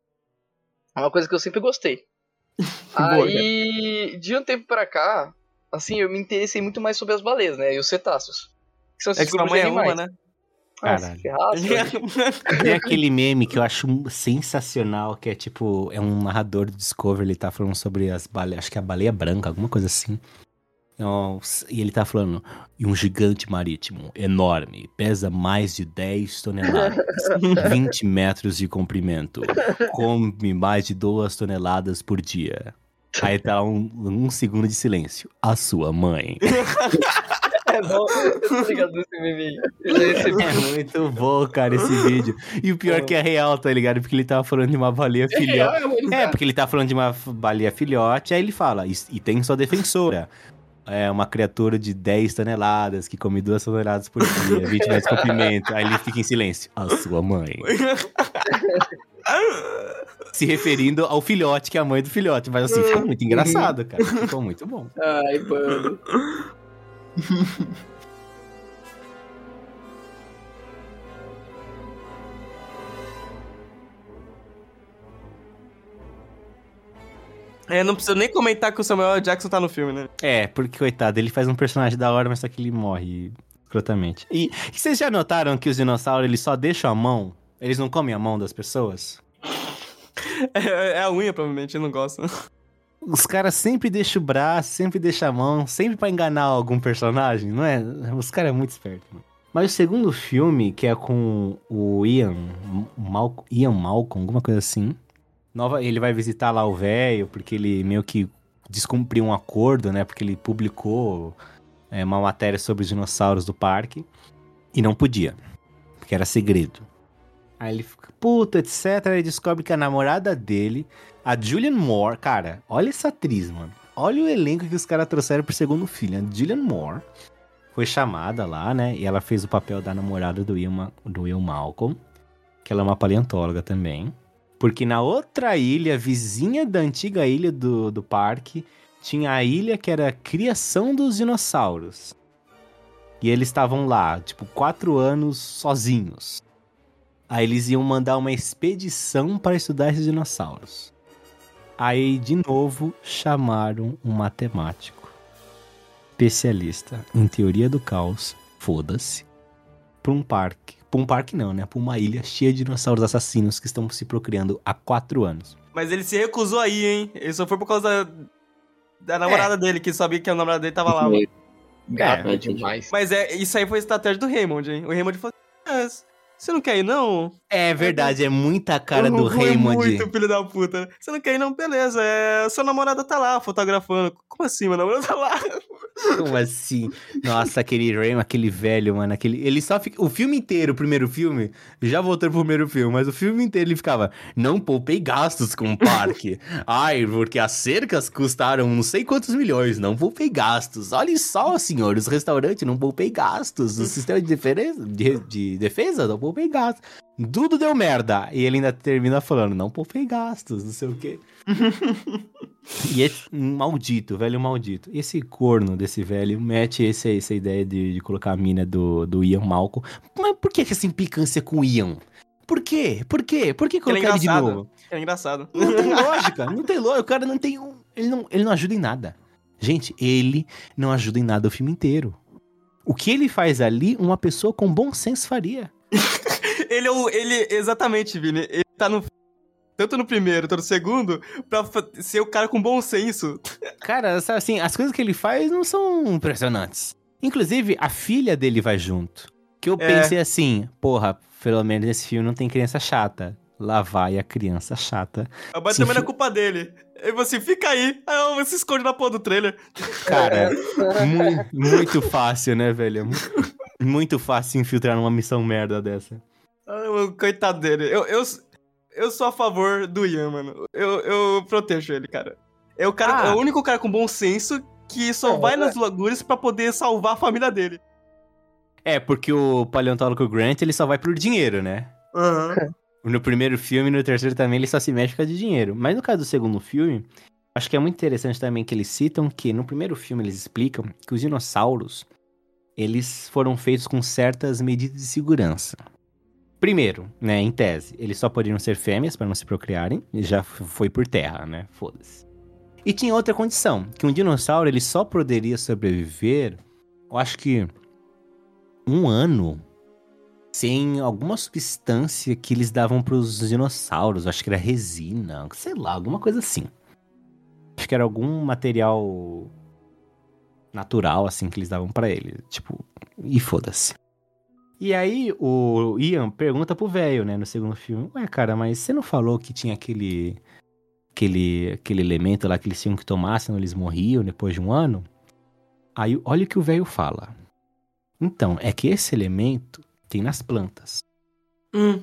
É uma coisa que eu sempre gostei. Boa, Aí, de um tempo pra cá, assim, eu me interessei muito mais sobre as baleias, né? E os cetáceos. Que são É que esses grupos de mãe é uma, animais. né? Ah, Caralho. que raça. Tem aquele meme que eu acho sensacional, que é tipo, é um narrador do Discovery, ele tá falando sobre as baleias, acho que é a baleia branca, alguma coisa assim. E ele tá falando, e um gigante marítimo, enorme, pesa mais de 10 toneladas, 20 metros de comprimento, come mais de 2 toneladas por dia. Aí tá um, um segundo de silêncio. A sua mãe. É bom, meme já recebi. É muito bom, cara, esse vídeo. E o pior é que é real, tá ligado? Porque ele tava falando de uma baleia filhote. É, porque ele tá falando de uma baleia filhote, aí ele fala, e, e tem sua defensora. É uma criatura de 10 toneladas, que come 2 toneladas por dia, 20 metros de comprimento. Aí ele fica em silêncio. A sua mãe. Se referindo ao filhote, que é a mãe do filhote. Mas assim, ficou muito engraçado, cara. Ficou muito bom. Ai, mano. É, não precisa nem comentar que o Samuel. Jackson tá no filme, né? É, porque, coitado, ele faz um personagem da hora, mas só que ele morre escrotamente. E, e vocês já notaram que os dinossauros, eles só deixam a mão? Eles não comem a mão das pessoas? É, é a unha, provavelmente, eu não gosto. Os caras sempre deixam o braço, sempre deixam a mão, sempre pra enganar algum personagem, não é? Os caras é muito espertos, mano. Mas o segundo filme, que é com o Ian, Mal Ian Malcolm, alguma coisa assim. Nova, ele vai visitar lá o velho, porque ele meio que descumpriu um acordo, né? Porque ele publicou é, uma matéria sobre os dinossauros do parque. E não podia, porque era segredo. Aí ele fica puto, etc. Aí descobre que a namorada dele a Julian Moore, cara, olha essa atriz, mano. Olha o elenco que os caras trouxeram pro segundo filho. A Julian Moore foi chamada lá, né? E ela fez o papel da namorada do Will, do Will Malcolm, que ela é uma paleontóloga também. Porque na outra ilha, vizinha da antiga ilha do, do parque, tinha a ilha que era a criação dos dinossauros. E eles estavam lá, tipo, quatro anos sozinhos. Aí eles iam mandar uma expedição para estudar esses dinossauros. Aí, de novo, chamaram um matemático, especialista em teoria do caos, foda-se, para um parque. Para um parque não, né? Para uma ilha cheia de dinossauros assassinos que estão se procriando há quatro anos. Mas ele se recusou aí, hein? Ele só foi por causa da, da namorada dele, que sabia que a namorada dele tava lá. Gato É, demais. Mas é, isso aí foi estratégia do Raymond, hein? O Raymond falou ah, você não quer ir, não? É verdade, é muita cara do é Raymond. muito filho da puta. Você não quer ir, não? Beleza, é... Sua namorada tá lá, fotografando. Como assim, meu namorado tá lá? Como assim? Nossa, aquele Raymond, aquele velho, mano, aquele. Ele só fica. O filme inteiro, o primeiro filme, já voltou pro primeiro filme, mas o filme inteiro ele ficava. Não poupei gastos com o parque. Ai, porque as cercas custaram não sei quantos milhões. Não poupei gastos. Olha só, senhor, os restaurantes não poupei gastos. O sistema de defesa, de, de defesa não poupei gastos. Tudo deu merda. E ele ainda termina falando, não poupei gastos, não sei o quê. E esse maldito, velho maldito. Esse corno desse velho mete esse, essa ideia de, de colocar a mina do, do Ian Malcolm. Mas por que, essa implicância com o Ian? Por quê? Por quê? Por que Ele é colocar ele de novo? É engraçado. Não tem lógica, não tem lógica. O cara não tem um. Ele não, ele não ajuda em nada. Gente, ele não ajuda em nada o filme inteiro. O que ele faz ali, uma pessoa com bom senso faria. ele é o. Ele, exatamente, Vini. Ele tá no. Tanto no primeiro, tanto no segundo, pra ser o cara com bom senso. Cara, sabe assim, as coisas que ele faz não são impressionantes. Inclusive, a filha dele vai junto. Que eu É. pensei assim, porra, pelo menos nesse filme não tem criança chata. Lá vai a criança chata. Mas Sim, também não é fi- culpa dele. Aí você fica aí, aí você se esconde na porra do trailer. Cara, mu- muito fácil, né, velho? Mu- Muito fácil se infiltrar numa missão merda dessa. Coitado dele. Eu, eu, eu sou a favor do Ian, mano. Eu, eu protejo ele, cara. É o, cara, Ah. é o único cara com bom senso que só É, vai é. nas lagures pra poder salvar a família dele. É, porque o paleontólogo Grant, ele só vai por dinheiro, né? No primeiro filme e no terceiro também ele só se mexe com de dinheiro. Mas no caso do segundo filme, acho que é muito interessante também que eles citam que no primeiro filme eles explicam que os dinossauros, eles foram feitos com certas medidas de segurança. Primeiro, né, em tese, eles só poderiam ser fêmeas para não se procriarem, e já foi por terra, né? Foda-se. E tinha outra condição, que um dinossauro ele só poderia sobreviver, eu acho que um ano sem alguma substância que eles davam pros dinossauros, acho que era resina, sei lá, alguma coisa assim. Acho que era algum material natural assim que eles davam pra ele, tipo, e foda-se. E aí o Ian pergunta pro velho, né, no segundo filme: "Ué, cara, mas você não falou que tinha aquele aquele aquele elemento lá que eles tinham que tomar, senão eles morriam depois de um ano?" Aí olha o que o velho fala. Então, é que esse elemento tem nas plantas. Hum.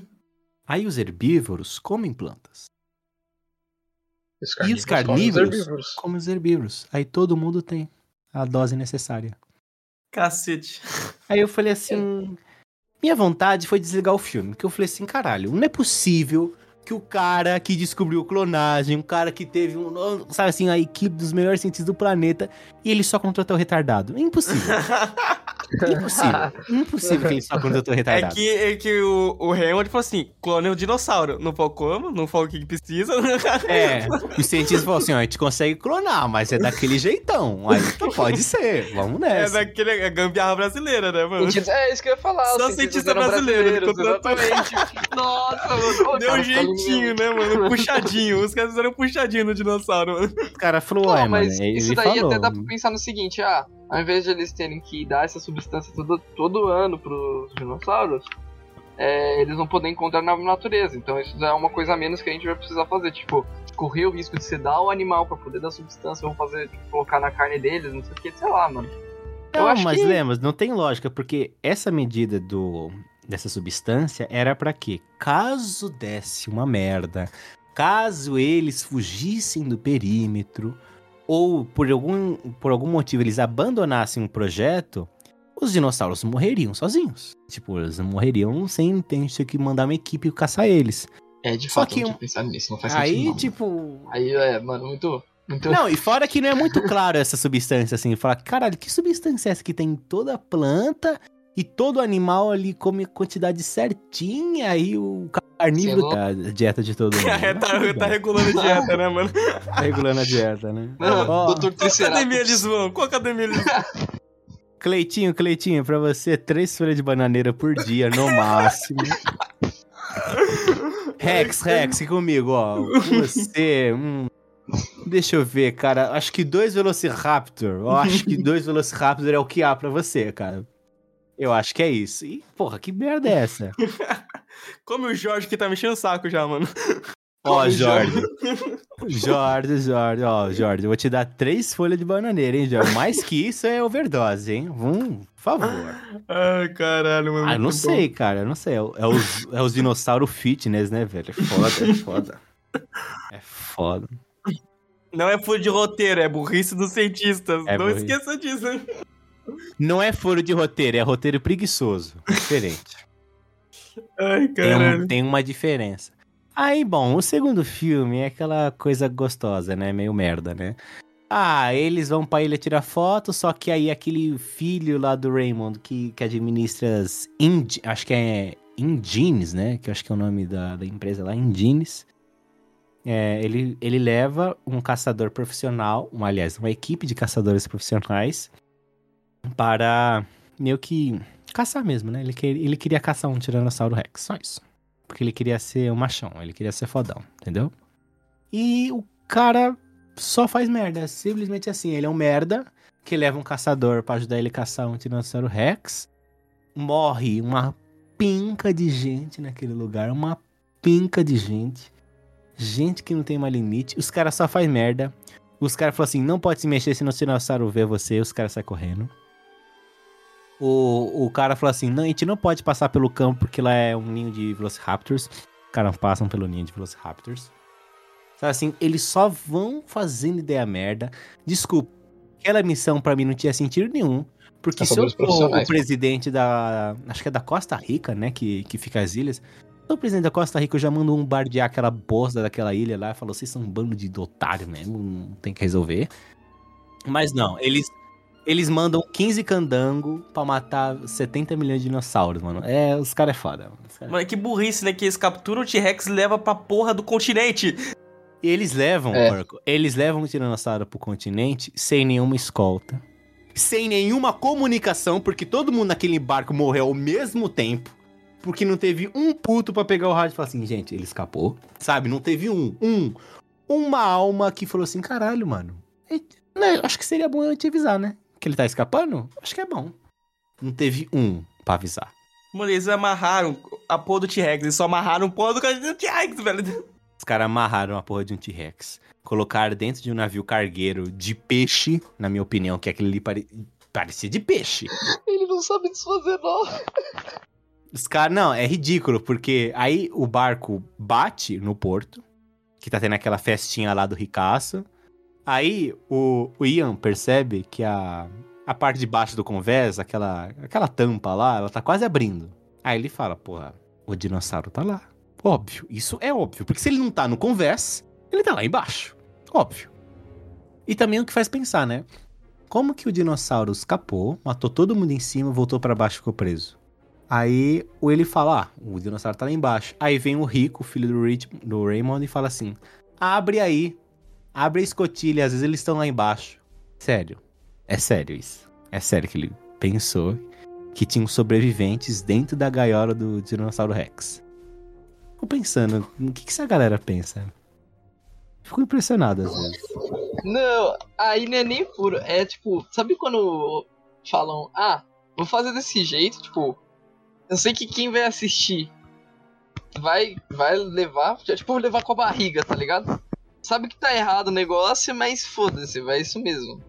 Aí os herbívoros comem plantas. Os E os comem os carnívoros comem os herbívoros. Aí todo mundo tem a dose necessária. Cacete. Aí eu falei assim. Minha vontade foi desligar o filme. Que eu falei assim, caralho, não é possível que o cara que descobriu clonagem, um cara que teve um. Sabe assim, a equipe dos melhores cientistas do planeta, e ele só contratou retardado. É impossível. Impossível. Impossível que ele só contratou É retardado. que, é que o, o Hammond falou assim: clone o dinossauro. Não falou como, não falou o que precisa. É, o cientista falou assim: ó, a gente consegue clonar, mas é daquele jeitão. Aí então pode ser, vamos É nessa. daquele é gambiarra brasileira, né, mano? Cientistas- É isso que eu ia falar. Só os cientistas cientista brasileiro, exatamente. Nossa, mano. Deu um jeitinho, né, mano? Puxadinho. Os caras fizeram um puxadinho no dinossauro, mano. O cara falou, mano, mas ele isso daí falou. até dá pra pensar no seguinte, ah, ao invés de eles terem que dar essa substância todo, todo ano pros dinossauros, é, eles vão poder encontrar na natureza. Então isso é uma coisa a menos que a gente vai precisar fazer. Tipo, correr o risco de sedar o animal pra poder dar substância, vão fazer, tipo, colocar na carne deles, não sei o que, sei lá, mano. Eu Não, acho mas que- Lemos, não tem lógica, porque essa medida do dessa substância era pra quê? Caso desse uma merda, caso eles fugissem do perímetro, ou por algum, por algum motivo eles abandonassem um projeto, os dinossauros morreriam sozinhos. Tipo, eles morreriam sem ter que mandar uma equipe caçar eles. É, de Só fato, que eu não pensado nisso, não faz Aí, sentido. não. tipo, Aí é, mano, muito. muito... Não, e fora que não é muito claro essa substância, assim. Falar, caralho, que substância é essa que tem em toda a planta e todo animal ali come a quantidade certinha, aí o carnívoro Sei tá a dieta de todo mundo. É, tá, tá regulando a dieta, né, mano? Tá regulando a dieta, né? Mano, Ó, Dr. Qual academia eles vão? Qual academia eles vão? Cleitinho, Cleitinho, pra você, três folhas de bananeira por dia, no máximo. Rex, Rex, comigo, ó. Você, hum, Deixa eu ver, cara. Acho que dois Velociraptor. Eu acho que dois Velociraptor é o que há pra você, cara. Eu acho que é isso. E, porra, que merda é essa? Come o Jorge que tá mexendo o saco já, mano. Ó, Jorge. Jorge, Jorge, ó, Jorge, eu vou te dar três folhas de bananeira, hein, Jorge? Mais que isso é overdose, hein? Hum, por favor. Ai, caralho, mano. Ah, não bom. sei, cara, eu não sei. É, é os, é os dinossauro fitness, né, velho? É foda, é foda. É foda. Não é furo de roteiro, é burrice dos cientistas. É não burrice. esqueça disso, hein? Não é furo de roteiro, é roteiro preguiçoso. Diferente. Ai, Tem, um- caralho. tem uma diferença. Aí, bom, o segundo filme é aquela coisa gostosa, né? Meio merda, né? Ah, eles vão pra ilha tirar foto, só que aí aquele filho lá do Raymond que, que administra as Indi, acho que é Indines, né? Que eu acho que é o nome da, da empresa lá, Indines. É, ele, ele leva um caçador profissional, uma, aliás, uma equipe de caçadores profissionais para meio que caçar mesmo, né? Ele, que- ele queria caçar um Tiranossauro Rex, só isso. Porque ele queria ser um machão, ele queria ser fodão, entendeu? E o cara só faz merda, simplesmente assim, ele é um merda que leva um caçador pra ajudar ele a caçar um Tiranossauro Rex. Morre uma pinca de gente naquele lugar, uma pinca de gente. Gente que não tem mais limite. Os caras só faz merda. Os caras falam assim, não pode se mexer se o Tiranossauro ver você. Os caras saem correndo. O, o cara falou assim, não, a gente não pode passar pelo campo porque lá é um ninho de Velociraptors. Os caras passam pelo ninho de Velociraptors. Sabe assim, eles só vão fazendo ideia merda. Desculpa, aquela missão pra mim não tinha sentido nenhum. Porque se eu o presidente da... Acho que é da Costa Rica, né? Que, que fica as ilhas. Se eu presidente da Costa Rica, eu já mando bombardear aquela bosta daquela ilha lá. Falou, vocês são um bando de otário mesmo, não tem que resolver. Mas não, eles... Eles mandam 15 candango pra matar 70 milhões de dinossauros, mano. É, os caras é foda. mano. Cara- Mano, que burrice, né? Que eles capturam o T-Rex e levam pra porra do continente. E eles levam, É. porco, eles levam o tiranossauro pro continente sem nenhuma escolta. Sem nenhuma comunicação, porque todo mundo naquele barco morreu ao mesmo tempo. Porque não teve um puto pra pegar o rádio e falar assim, gente, ele escapou. Sabe? Não teve um, um, uma alma que falou assim, caralho, mano. é- né, acho que seria bom eu te avisar, né? Que ele tá escapando? Acho que é bom. Não teve um pra avisar. Mano, eles amarraram a porra do T-Rex. Eles só amarraram a porra do do T-Rex, velho. Os caras amarraram a porra de um T-Rex. Colocaram dentro de um navio cargueiro de peixe, na minha opinião, que aquele ali pare... parecia de peixe. Ele não sabe desfazer, não. Os caras, não, é ridículo, porque aí o barco bate no porto, que tá tendo aquela festinha lá do ricaço. Aí o, o Ian percebe que a, a parte de baixo do convés, aquela, aquela tampa lá, ela tá quase abrindo. Aí ele fala, porra, o dinossauro tá lá. Óbvio, isso é óbvio, porque se ele não tá no convés, ele tá lá embaixo. Óbvio. E também o que faz pensar, né? Como que o dinossauro escapou, matou todo mundo em cima, voltou pra baixo e ficou preso? Aí o ele fala, ah, o dinossauro tá lá embaixo. Aí vem o Rico, filho do, Rich, do Raymond, e fala assim: abre aí, abre a escotilha, às vezes eles estão lá embaixo. Sério, é sério isso. É sério que ele pensou que tinham sobreviventes dentro da gaiola do Dinossauro Rex. Fico pensando, o que, que essa galera pensa? Fico impressionado às vezes. Não, aí não é nem puro. É tipo, sabe quando falam, ah, vou fazer desse jeito, tipo, eu sei que quem vai assistir vai, vai levar, tipo, levar com a barriga, tá ligado? Sabe que tá errado o negócio, mas foda-se, vai isso mesmo.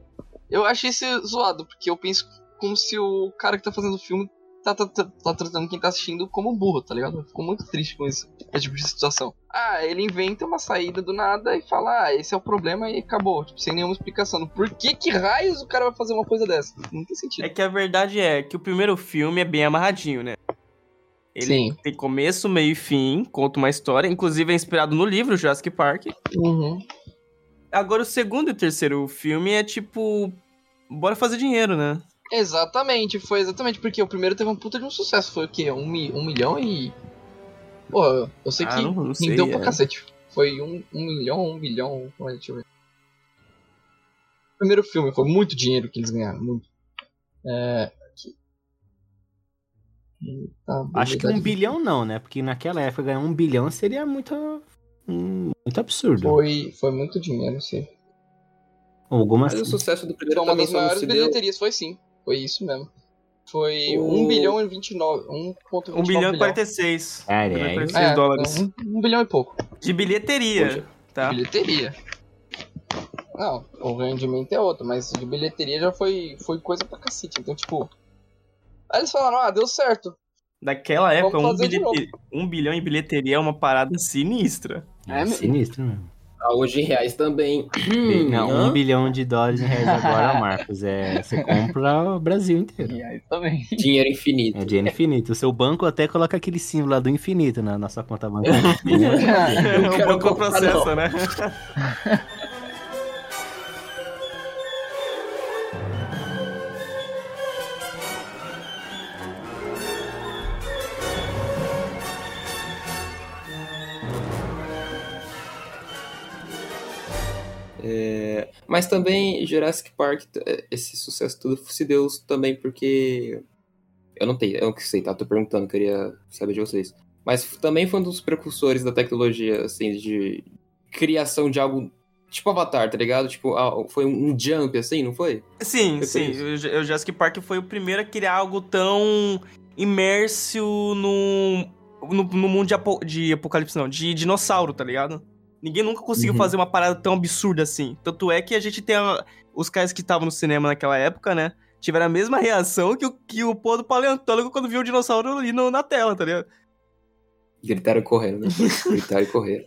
Eu acho isso zoado, porque eu penso como se o cara que tá fazendo o filme tá, tá, tá, tá tratando quem tá assistindo como burro, tá ligado? Eu fico muito triste com isso, esse tipo de situação. Ah, ele inventa uma saída do nada e fala, ah, esse é o problema e acabou, tipo, sem nenhuma explicação. Por que que raios o cara vai fazer uma coisa dessa? Não tem sentido. É que a verdade é que o primeiro filme é bem amarradinho, né? Ele Sim. tem começo, meio e fim, conta uma história, inclusive é inspirado no livro Jurassic Park. Uhum. Agora o segundo e o terceiro filme é tipo. Bora fazer dinheiro, né? Exatamente, foi exatamente porque o primeiro teve um puta de um sucesso. Foi o quê? Um, mi- um milhão e. Pô, eu sei Ah, que não- não sei, rendeu é. pra cacete. Foi um, um milhão, um bilhão. Olha, deixa eu ver. O primeiro filme foi muito dinheiro que eles ganharam, muito. É. Eita, Acho que um bilhão não, né? Porque naquela época ganhar um bilhão seria muito, hum, muito absurdo. Foi, foi muito dinheiro, sim. Algumas. Mas o sucesso do primeiro Foi uma das maiores se deu. bilheterias, foi sim. Foi isso mesmo. Foi O- 1 bilhão e 29. 1,29 1 bilhão e 46. Cara, 1 bilhão e é, 46 É, dólares. um, um bilhão e pouco. De bilheteria, Poxa. tá? Bilheteria. Não, o rendimento é outro, mas de bilheteria já foi, foi coisa pra cacete. Então, tipo. Aí eles falaram, ah, deu certo. Daquela época, um, bilhete- um bilhão em bilheteria é uma parada sinistra. é É, sinistro mesmo. Ah, hoje em reais também. Não, Hã? um bilhão de dólares em reais agora, Marcos. É, você compra o Brasil inteiro. E aí também. Dinheiro infinito. É dinheiro infinito. O seu banco até coloca aquele símbolo lá do infinito na nossa conta bancária. Eu o quero banco processa, né? É, mas também Jurassic Park, t- esse sucesso todo se deu também porque. Eu não tenho, eu não sei, tá? Tô perguntando, queria saber de vocês. Mas também foi um dos precursores da tecnologia, assim, de criação de algo tipo Avatar, tá ligado? Tipo, foi um jump, assim, não foi? Sim, Foi sim. O o Jurassic Park foi o primeiro a criar algo tão imerso no, no, no mundo de, apo- de apocalipse, não, de dinossauro, tá ligado? Ninguém nunca conseguiu Uhum. fazer uma parada tão absurda assim. Tanto é que a gente tem a- os caras que estavam no cinema naquela época, né? Tiveram a mesma reação que o, que o pô do paleontólogo quando viu o dinossauro ali no- na tela, tá ligado? Gritaram e correram, né? Gritaram e correram.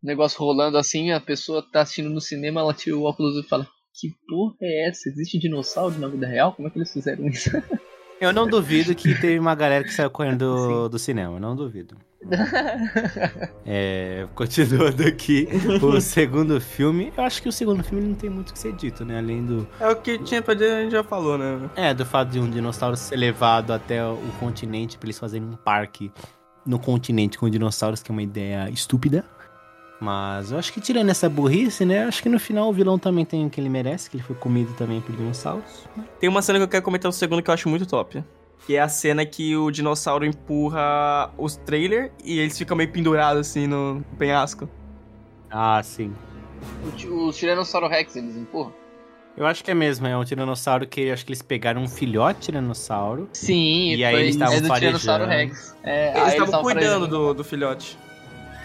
Negócio rolando assim, a pessoa tá assistindo no cinema, ela tira o óculos e fala: Que porra é essa? Existe dinossauro na vida real? Como é que eles fizeram isso? Eu não duvido que teve uma galera que saiu correndo do, do cinema. Não duvido. É, continuando aqui, o segundo filme. Eu acho que o segundo filme não tem muito o que ser dito, né? Além do. É o que tinha pra dizer, a gente já falou, né? É, do fato de um dinossauro ser levado até o continente pra eles fazerem um parque no continente com dinossauros, que é uma ideia estúpida. Mas eu acho que tirando essa burrice, né? Acho que no final o vilão também tem o que ele merece, que ele foi comido também por dinossauros. Tem uma cena que eu quero comentar no segundo que eu acho muito top. Que é a cena que o dinossauro empurra os trailers e eles ficam meio pendurados assim no penhasco. Ah, sim. O, o Tiranossauro Rex, eles empurram? Eu acho que é mesmo, é um tiranossauro que acho que eles pegaram um filhote tiranossauro. Sim, E aí eles estavam é do Tiranossauro farejando. Rex. É, Eles estavam tavam cuidando farejando. do, do filhote.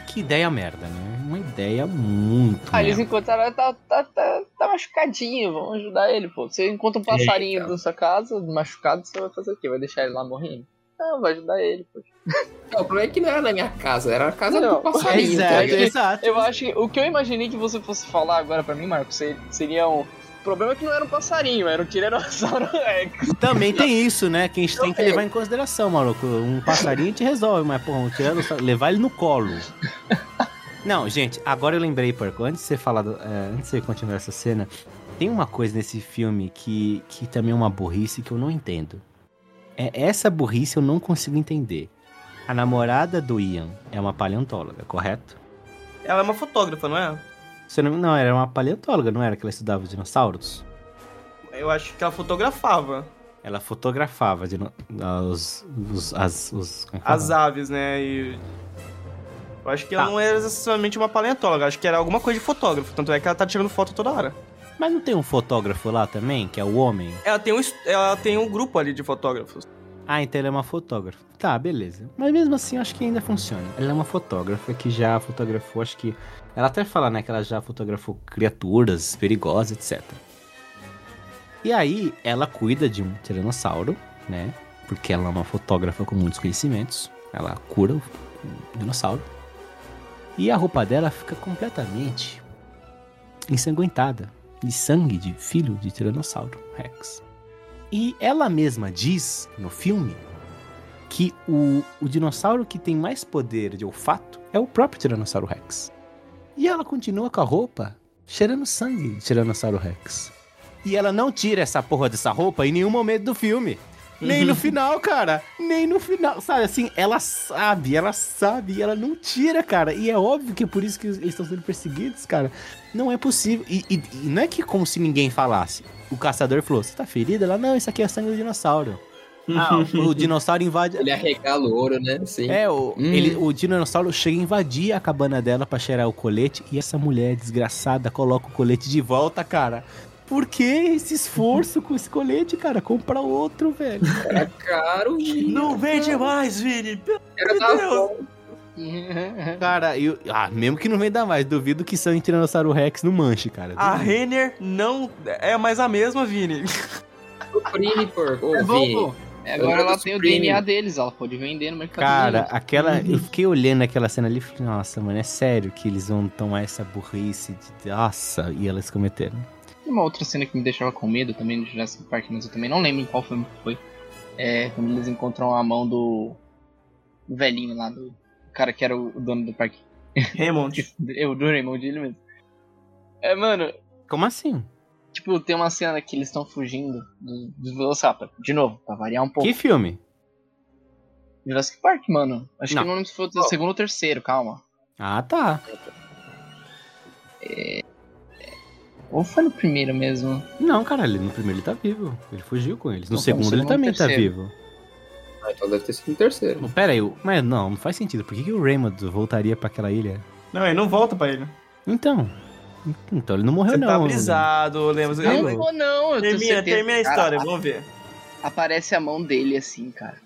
Que ideia merda, né? Uma ideia muito Ah, eles encontraram, tá, tá, tá, tá machucadinho, vamos ajudar ele, pô. Você encontra um passarinho Eita. na sua casa, machucado, você vai fazer o quê? Vai deixar ele lá morrendo? Não, vai ajudar ele, pô. Não, o problema é que não era na minha casa, era a casa Não, do passarinho. Exato, tá ligado? exato. Eu acho que o que eu imaginei que você fosse falar agora pra mim, Marcos, se- seria um. O problema é que não era um passarinho, era um Tiranossauro Rex. Também tem isso, né? Que a gente tem que levar em consideração, maluco. Um passarinho te resolve, mas, porra, um tiranossauro, levar ele no colo. Não, gente, agora eu lembrei, Porco, antes de você falar, do- é, antes de você continuar essa cena, tem uma coisa nesse filme que, que também é uma burrice que eu não entendo. É, essa burrice eu não consigo entender. A namorada do Ian é uma paleontóloga, correto? Ela é uma fotógrafa, não é? Você não, não, era uma paleontóloga, não era que ela estudava os dinossauros? Eu acho que ela fotografava Ela fotografava dino- os, os, as, os, as aves, né? E. Eu acho que ela Tá. não era necessariamente uma paleontóloga, acho que era alguma coisa de fotógrafo. Tanto é que ela tá tirando foto toda hora. Mas não tem um fotógrafo lá também, que é o homem? Ela tem um, ela tem um grupo ali de fotógrafos. Ah, então ela é uma fotógrafa. Tá, beleza. Mas mesmo assim, eu acho que ainda funciona. Ela é uma fotógrafa que já fotografou, acho que. Ela até fala, né, que ela já fotografou criaturas perigosas, etc. E aí, ela cuida de um tiranossauro, né? Porque ela é uma fotógrafa com muitos conhecimentos. Ela cura o dinossauro. E a roupa dela fica completamente ensanguentada de sangue de filho de tiranossauro Rex. E ela mesma diz no filme que o, o dinossauro que tem mais poder de olfato é o próprio Tiranossauro Rex. E ela continua com a roupa cheirando sangue de Tiranossauro Rex. E ela não tira essa porra dessa roupa em nenhum momento do filme. Nem no final, cara. Nem no final. Sabe assim, ela sabe, ela sabe, e ela não tira, cara. E é óbvio que é por isso que eles estão sendo perseguidos, cara. Não é possível. E, e- e não é que como se ninguém falasse. O caçador falou: Você tá ferida? Ela, não, isso aqui é sangue do dinossauro. Ah, o dinossauro invade. Ele arregala o ouro, né? Sim. É, o, Hum. ele, o dinossauro chega a invadir a cabana dela pra cheirar o colete e essa mulher desgraçada coloca o colete de volta, cara. Por que esse esforço com esse colete, cara? Compra outro, velho. Era caro, Vini. Não vende mais, Vini! Pelo Era da Deus. Cara, eu, ah, mesmo que não venda mais, duvido que de Tiranossauro Rex não manche, cara. A. Renner não é mais a mesma, Vini. Supreme, porco. Ô, É bom, Vini. É, Agora ela tem o. DNA deles, ela pode vender no mercado. Cara, aquela. Eu fiquei olhando aquela cena ali e falei, nossa, mano, é sério que eles vão tomar essa burrice de. Nossa, e elas cometeram. Tem uma outra cena que me deixava com medo também do Jurassic Park, mas eu também não lembro em qual filme que foi. É quando eles encontram a mão do velhinho lá, do cara que era o dono do parque. Raymond. Eu, do Raymond, ele mesmo. É, mano, Como assim? tipo, tem uma cena que eles estão fugindo do- dos Velociraptor. De novo, pra variar um pouco. Que filme? Jurassic Park, mano. Acho Não. que não lembro se foi o segundo ou terceiro, calma. Ah, tá. Ou foi no primeiro mesmo? Não, caralho, no primeiro ele tá vivo. Ele fugiu com eles. No Não, segundo no ele também tá vivo. Ah, então deve ter sido o terceiro. Mas Pera aí, mas não, não faz sentido. Por que, que o Raymond voltaria pra aquela ilha? Não, ele não volta pra ele. Então. Então ele não morreu, Você não. tá brisado, lembra? Não, tá não vou não, eu Termina, certeza. termina a Cara, história, vamos ver. Aparece a mão dele assim, cara.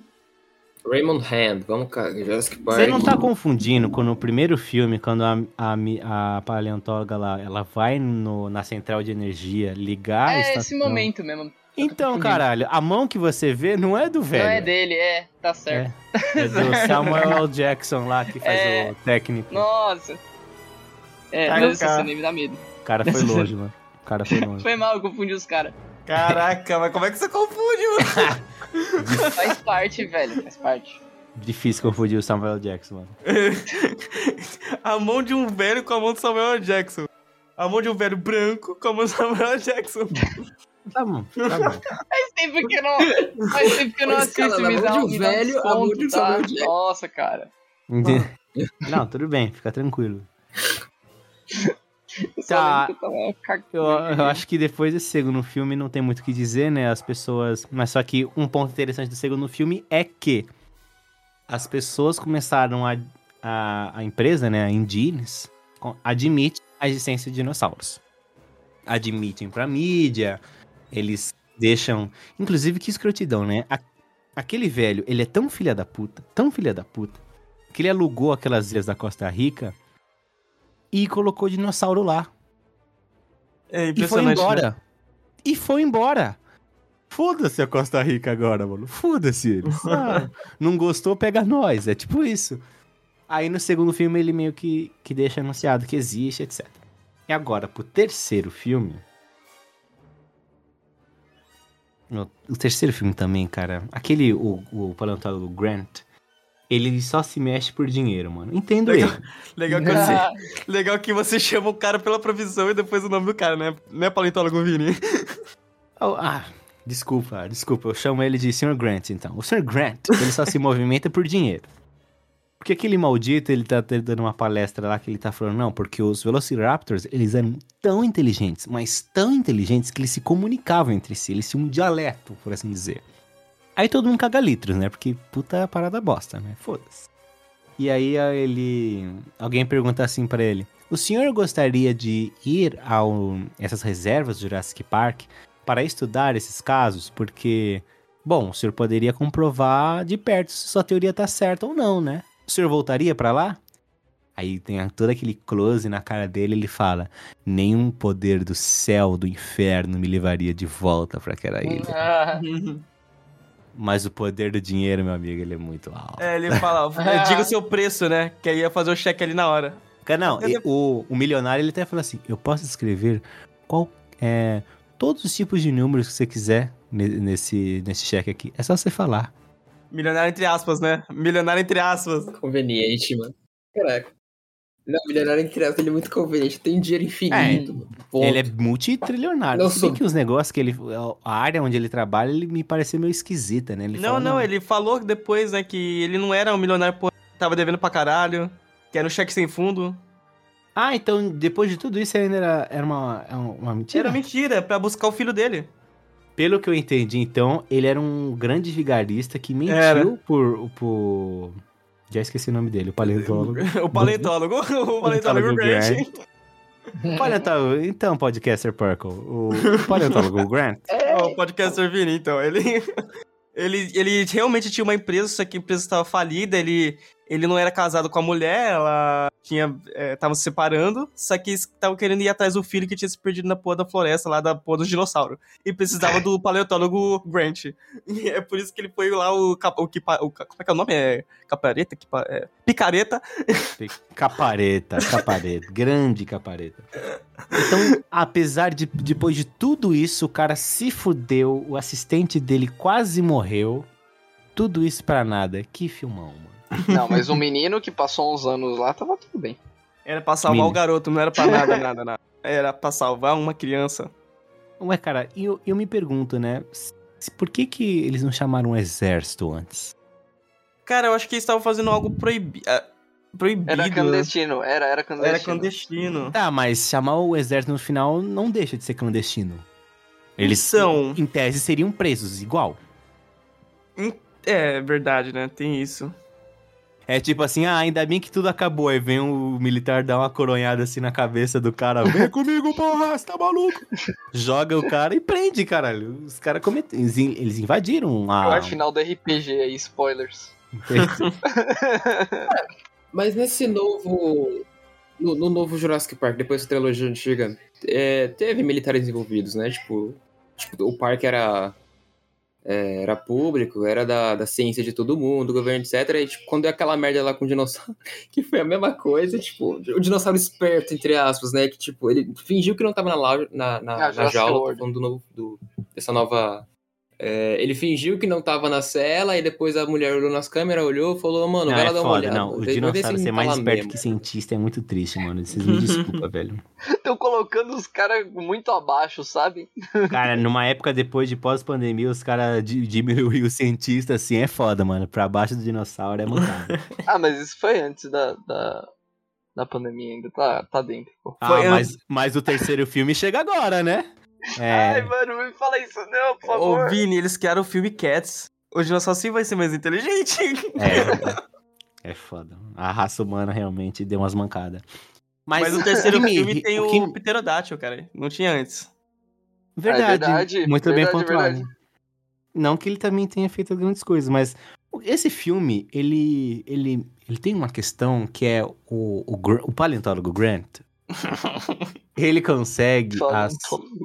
Raymond Hand, vamos cá, Jurassic Park. Você não tá confundindo com no primeiro filme, quando a, a, a paleontóloga lá, ela vai no- na central de energia ligar a é esse momento mesmo. Então, confundindo. caralho, a mão que você vê não é do velho. Não é dele, é, tá certo. É do Samuel L. Jackson lá, que faz É. o técnico. Nossa. É, Tá, mas essa cara. cena me dá medo. O cara foi longe, mano. O cara foi longe. Foi mal, eu confundi os caras. Caraca, mas como é que você confunde, mano? Faz parte, velho, faz parte. Difícil confundir o Samuel. Jackson, mano. a mão de um velho com a mão do Samuel. Jackson. A mão de um velho branco com a mão do Samuel. Jackson. Tá bom, tá bom. Faz tempo que eu não, faz tempo que eu não Mas, cara, assisto, na me mão dá de um velho, a mão de um desconto, tá? Samuel Jackson. Nossa, cara. Entendi. Não, tudo bem, fica tranquilo. Tá. eu. Eu, acho que depois desse segundo filme não tem muito o que dizer, né? As pessoas. Mas só que um ponto interessante do segundo filme é que as pessoas começaram a. A, a empresa, né? A Indies, com- admite a existência de dinossauros. Admitem pra mídia, eles deixam. Inclusive, que escrotidão, né? A- aquele velho, ele é tão filha da puta, tão filha da puta, que ele alugou aquelas ilhas da Costa Rica e colocou dinossauro lá. É E foi né? embora. E foi embora. Foda-se a Costa Rica agora, mano. Foda-se eles. Ah, não gostou, pega nós. É tipo isso. Aí no segundo filme ele meio que, que deixa anunciado que existe, etc. E agora, pro terceiro filme. O terceiro filme também, cara. Aquele, o, o paleontólogo Grant, ele só se mexe por dinheiro, mano. Entendo Legal. ele. Legal que, você, legal que você chama o cara pela profissão e depois o nome do cara, né? Não é paleontólogo Vini. Oh, ah, desculpa, desculpa. Eu chamo ele de Sr. Grant, então. O Sr. Grant, ele só se movimenta por dinheiro. Porque aquele maldito, ele tá dando uma palestra lá que ele tá falando, não, porque os Velociraptors, eles eram tão inteligentes, mas tão inteligentes que eles se comunicavam entre si, eles tinham um dialeto, por assim dizer. Aí todo mundo caga litros, né? Porque puta parada bosta, né? Foda-se. E aí ele. Alguém pergunta assim pra ele: O senhor gostaria de ir a essas reservas do Jurassic Park para estudar esses casos? Porque, bom, o senhor poderia comprovar de perto se sua teoria tá certa ou não, né? O senhor voltaria pra lá? Aí tem todo aquele close na cara dele, ele fala: Nenhum poder do céu, do inferno me levaria de volta pra aquela ilha. Mas o poder do dinheiro, meu amigo, ele é muito alto. É, ele fala, é, diga o seu preço, né? Que aí ia fazer o cheque ali na hora. Não, e- o, o milionário ele até fala assim: eu posso escrever qual, é, todos os tipos de números que você quiser ne- nesse, nesse cheque aqui. É só você falar. Milionário entre aspas, né? Milionário entre aspas. Conveniente, mano. Caraca. Não, milionário entre aspas, ele é muito conveniente. Tem dinheiro infinito. Ponto. Ele é multritrilionário. Não Se bem sou- que os negócios que ele. A área onde ele trabalha, ele me pareceu meio esquisita, né? Ele não, fala, não, ele falou depois, né, que ele não era um milionário, pô, tava devendo pra caralho, que era um cheque sem fundo. Ah, então depois de tudo isso ele ainda era, era uma, é uma mentira? Era mentira, pra buscar o filho dele. Pelo que eu entendi, então, ele era um grande vigarista que mentiu Era. por, por. Já esqueci o nome dele, o paleontólogo. o paleontólogo, o paleontólogo Grant. Paleontólogo, então, podcaster Purple. O paleontólogo Grant. O podcaster Vini, então, ele... Ele, ele realmente tinha uma empresa, só que a empresa estava falida, ele, ele não era casado com a mulher, ela tinha. É, tava se separando, só que estavam querendo ir atrás do filho que tinha se perdido na porra da floresta, lá da porra do dinossauro. E precisava do paleontólogo Grant. E é por isso que ele foi lá o. o, o como é que é o nome? É. Capareta? É, picareta. Capareta, capareta. grande capareta. Então, apesar de depois de tudo isso, o cara se fudeu, o assistente dele quase morreu. Tudo isso pra nada. Que filmão, mano. Não, mas o menino que passou uns anos lá tava tudo bem. Era pra salvar Mini. o garoto, não era pra nada, nada, nada. Era pra salvar uma criança. Ué, cara, e eu, eu me pergunto, né? se- Por que que eles não chamaram um exército antes? Cara, eu acho que eles estavam fazendo algo proibi ah, proibido. Era clandestino, era, era clandestino. Era clandestino. Tá, mas chamar o exército no final não deixa de ser clandestino. Eles são. em tese, seriam presos, igual. É, verdade, né? Tem isso. É tipo assim, ah, ainda bem que tudo acabou. Aí vem o militar dar uma coronhada assim na cabeça do cara. Vem comigo, porra, você tá maluco? Joga o cara e prende, caralho. Os caras cometem. Eles, in- eles invadiram a. Acho final do RPG aí, spoilers. Mas nesse novo. No, no novo Jurassic Park, depois da trilogia antiga, é, teve militares envolvidos, né? Tipo, tipo, o parque era. É, era público, era da, da ciência de todo mundo, do governo, etc. E tipo, quando é aquela merda lá com o dinossauro, que foi a mesma coisa, tipo, o dinossauro esperto, entre aspas, né? Que tipo, ele fingiu que não tava na, lau- na, na, Ah, na jaula, falando do novo, do, dessa nova. É, ele fingiu que não tava na cela, e depois a mulher olhou nas câmeras, olhou, falou, mano, Não, vai é lá dar uma foda, olhada. não. O dinossauro ser mais esperto mesmo. que cientista é muito triste, mano. Vocês me desculpam, velho. Estão colocando os caras muito abaixo, sabe? Cara, numa época depois de pós-pandemia, os caras di- diminuíram o cientista, assim, é foda, mano. Pra baixo do dinossauro é mancada. Ah, mas isso foi antes da, da, da pandemia ainda. Tá, tá dentro, pô. Ah, Foi- mas, mas o terceiro filme chega agora, né? Ai, É, mano, não me fala isso não, por Ô, favor. Vini, eles criaram o filme Cats. O dinossauro vai ser mais inteligente. é, é foda. A raça humana realmente deu umas mancadas. Mas, o terceiro filme tem o o, que- Pterodátil, cara. Não tinha antes. Verdade, É verdade, muito bem verdade, pontuado. verdade. Não que ele também tenha feito grandes coisas, mas esse filme, ele, ele, ele tem uma questão que é o, o, o paleontólogo Grant, ele consegue as,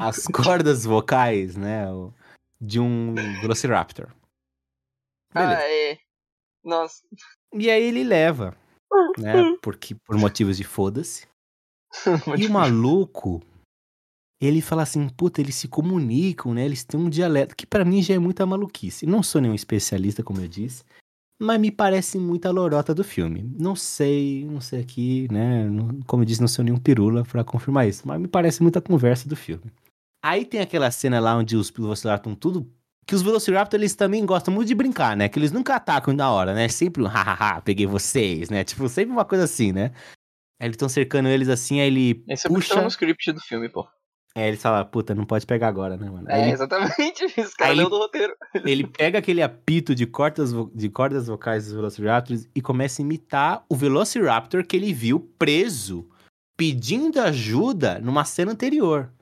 as cordas vocais, né, de um Velociraptor. Beleza. Ah, é. Nossa. E aí ele leva, né, porque, por motivos de foda-se. E o maluco, ele fala assim, puta, eles se comunicam, né? Eles têm um dialeto, que pra mim já é muita maluquice. Não sou nenhum especialista, como eu disse, mas me parece muita lorota do filme. Não sei, não sei aqui, né? não- como eu disse, não sou nenhum pirula pra confirmar isso, mas me parece muita conversa do filme. Aí tem aquela cena lá onde os Velociraptor estão tudo... Que os Velociraptor, eles também gostam muito de brincar, né? Que eles nunca atacam na hora, né? Sempre um hahaha, peguei vocês, né? Tipo, sempre uma coisa assim, né? Aí eles estão cercando eles assim, aí ele Esse é puxa... tava no script do filme, pô. É, ele fala, puta, não pode pegar agora, né, mano? Aí É, ele, exatamente. Esse cara leu ele- do roteiro. ele pega aquele apito de cordas, vo- de cordas vocais dos Velociraptors e começa a imitar o Velociraptor que ele viu preso, pedindo ajuda numa cena anterior.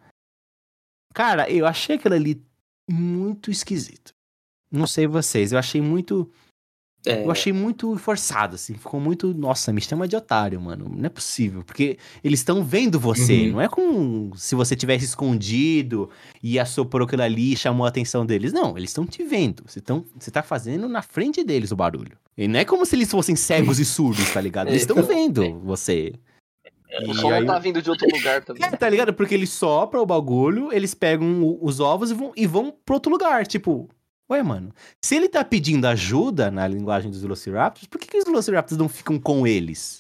Cara, eu achei aquilo ali muito esquisito. Não sei vocês, eu achei muito. É, Eu achei muito forçado, assim. Ficou muito. Nossa, me chama de otário, mano. Não é possível. Porque eles estão vendo você. Uhum. Não é como se você tivesse escondido e assoprou aquilo ali e chamou a atenção deles. Não, eles estão te vendo. Você, tão, você tá fazendo na frente deles o barulho. E não é como se eles fossem cegos e surdos, tá ligado? Eles estão vendo você. O E som aí- tá vindo de outro lugar também. É, tá ligado? Porque eles sopram o bagulho, eles pegam o- os ovos e vão, e vão pro outro lugar. Tipo, ué, mano, se ele tá pedindo ajuda na linguagem dos Velociraptors, por que, que os Velociraptors não ficam com eles?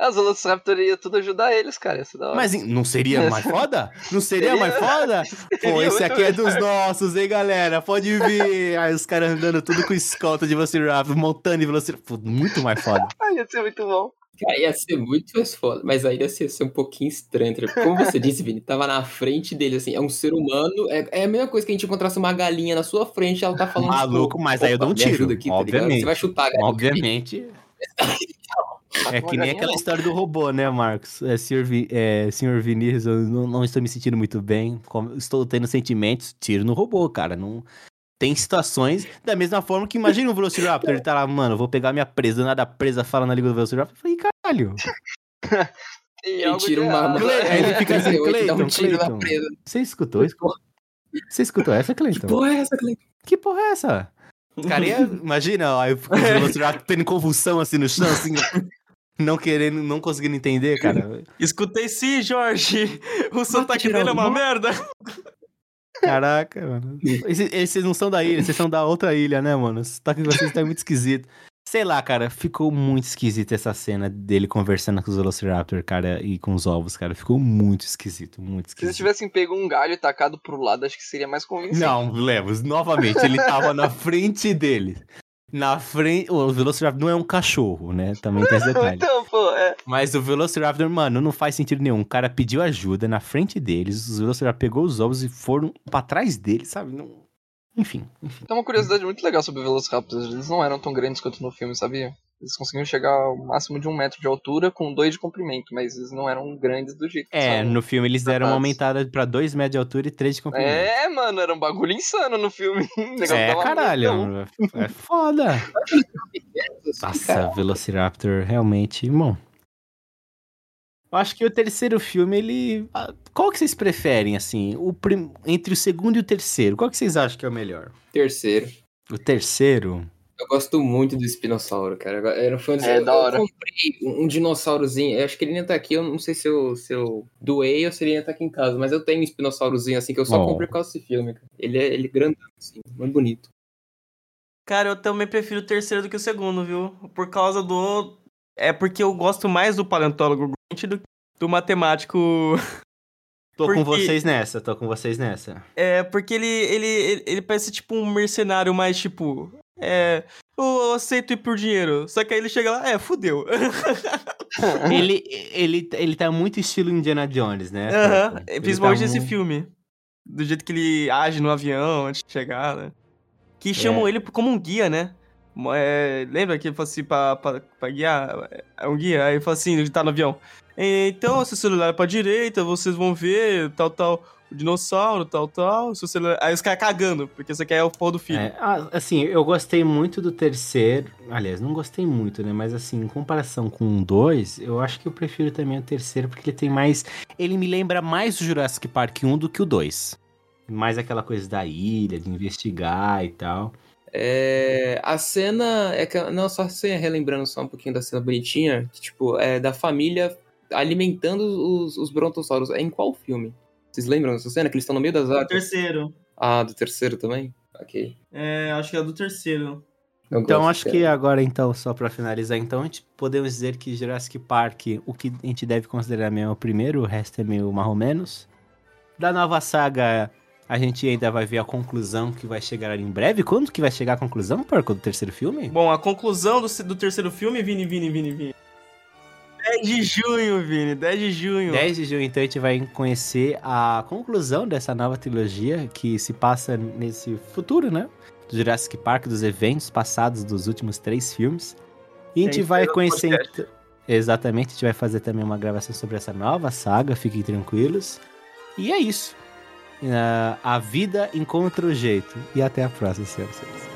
As Velociraptor ia tudo ajudar eles, cara. Isso da hora. Mas não seria mais foda? Não seria Seria. mais foda? Pô, esse aqui é dos nossos, hein, galera? Pode vir. Aí os caras andando tudo com escolta de Velociraptor, montando em Velociraptor. Muito mais foda. Ai, ia ser muito bom. Cara, ia ser muito mais foda, mas aí ia ser, ser um pouquinho estranho. tá? Como você disse, Vini, tava na frente dele, assim, é um ser humano, é, é a mesma coisa que a gente encontrasse uma galinha na sua frente, ela tá falando... Maluco, tipo, mas aí eu dou um "Opa, me tiro, aqui, tá obviamente. Você vai chutar a galinha. Obviamente. Tá É que nem aquela história do robô, né, Marcos? É, senhor, Vi, é, senhor Vinícius, eu não, não estou me sentindo muito bem. estou tendo sentimentos, tiro no robô, cara. Não tem situações da mesma forma que imagina um Velociraptor, ele tá lá, mano, vou pegar minha presa, do nada presa fala na língua do Velociraptor. Eu falei, caralho. E Ele tira uma... aí ele fica assim, 38, dá um Cleiton, tiro na Cleiton. presa. Você escutou isso? Você escutou essa, Que Cleiton? porra é essa, Cleiton? Que porra é essa? Cara, ia- imagina, ó, eu fico os Velociraptor tendo convulsão assim no chão, assim, não querendo, não conseguindo entender, cara. Escutei sim, Jorge. O sotaque dele é o uma merda. Caraca, mano. Esses, esses não são da ilha, vocês são da outra ilha, né, mano? O sotaque de vocês tá muito esquisito. Sei lá, cara, ficou muito esquisita essa cena dele conversando com os Velociraptor, cara, e com os ovos, cara. Ficou muito esquisito, muito Se eles esquisito. tivessem pego um galho e tacado pro lado, acho que seria mais convincente. Não, Levos, novamente, ele tava na frente dele. Na frente. O Velociraptor não é um cachorro, né? Também tem esse detalhe. Então, pô, é. Mas o Velociraptor, mano, não faz sentido nenhum. O cara pediu ajuda na frente deles, os Velociraptor pegou os ovos e foram pra trás dele, sabe? Não... Enfim, enfim. Tem uma curiosidade muito legal sobre Velociraptors. Eles não eram tão grandes quanto no filme, sabia? Eles conseguiam chegar ao máximo de um metro de altura com dois de comprimento, mas eles não eram grandes do jeito que É, no filme eles deram uma aumentada pra 2 metros de altura e 3 de comprimento. É, mano, era um bagulho insano no filme. É, caralho. muito. É foda. Nossa, Velociraptor, realmente, bom. Eu acho que o terceiro filme, ele. ah, Qual que vocês preferem, assim? O prim... Entre o segundo e o terceiro, qual que vocês acham que é o melhor? Terceiro. O terceiro? Eu gosto muito do espinossauro, cara. Era um fã de... É, eu, da hora. eu comprei um, um dinossaurozinho. Eu acho que ele ainda tá aqui. Eu não sei se eu, se eu doei ou se ele ainda tá aqui em casa. Mas eu tenho um espinossaurozinho assim que eu só Oh. comprei por causa desse filme, cara. Ele é, ele é grandão, assim, muito bonito. Cara, eu também prefiro o terceiro do que o segundo, viu? Por causa do. É porque eu gosto mais do paleontólogo Grant do, do matemático. Tô com Porque- vocês nessa, tô com vocês nessa. É, porque ele, ele, ele, ele parece tipo um mercenário mais, tipo. É, eu aceito ir por dinheiro. Só que aí ele chega lá, é, fudeu. ele, ele, ele tá muito estilo Indiana Jones, né? Aham, Ele principalmente tá nesse mu- filme. Do jeito que ele age no avião antes de chegar, né? Que chamam ele como um guia, né? É, lembra que ele falou assim pra, pra, pra guiar? É um guia, aí ele fala assim, ele tá no avião. Então, seu celular é pra direita, vocês vão ver tal, tal, o dinossauro, tal, tal. Seu celular... Aí os caras cagando, porque você quer o porra do filho. É, ah, assim, eu gostei muito do terceiro. Aliás, não gostei muito, né? Mas assim, em comparação com o 2, eu acho que eu prefiro também o terceiro, porque ele tem mais. Ele me lembra mais o Jurassic Park 1 do que o 2. Mais aquela coisa da ilha, de investigar e tal. É, a cena é que não só você relembrando só um pouquinho da cena bonitinha, que tipo é da família alimentando os, os brontossauros. É em qual filme? Vocês lembram dessa cena que eles estão no meio das Do árvores? terceiro. Ah, do terceiro também. Ok. É, acho que é do terceiro. Eu Então, acho que agora, então, só pra finalizar, então, a gente podemos dizer que Jurassic Park, o que a gente deve considerar mesmo é o primeiro, o resto é meio mais ou menos. Da nova saga, a gente ainda vai ver a conclusão que vai chegar em breve. Quando que vai chegar a conclusão, Porco, do terceiro filme? Bom, a conclusão do, do terceiro filme, Vini, Vini, Vini, Vini. 10 de junho, Vini, 10 de junho. 10 de junho, então, a gente vai conhecer a conclusão dessa nova trilogia que se passa nesse futuro, né? Do Jurassic Park, dos eventos passados dos últimos três filmes. E a gente vai conhecer. Exatamente, a gente vai fazer também uma gravação sobre essa nova saga, fiquem tranquilos. E é isso. Ah, a vida encontra o jeito. E até a próxima, senhoras e senhores.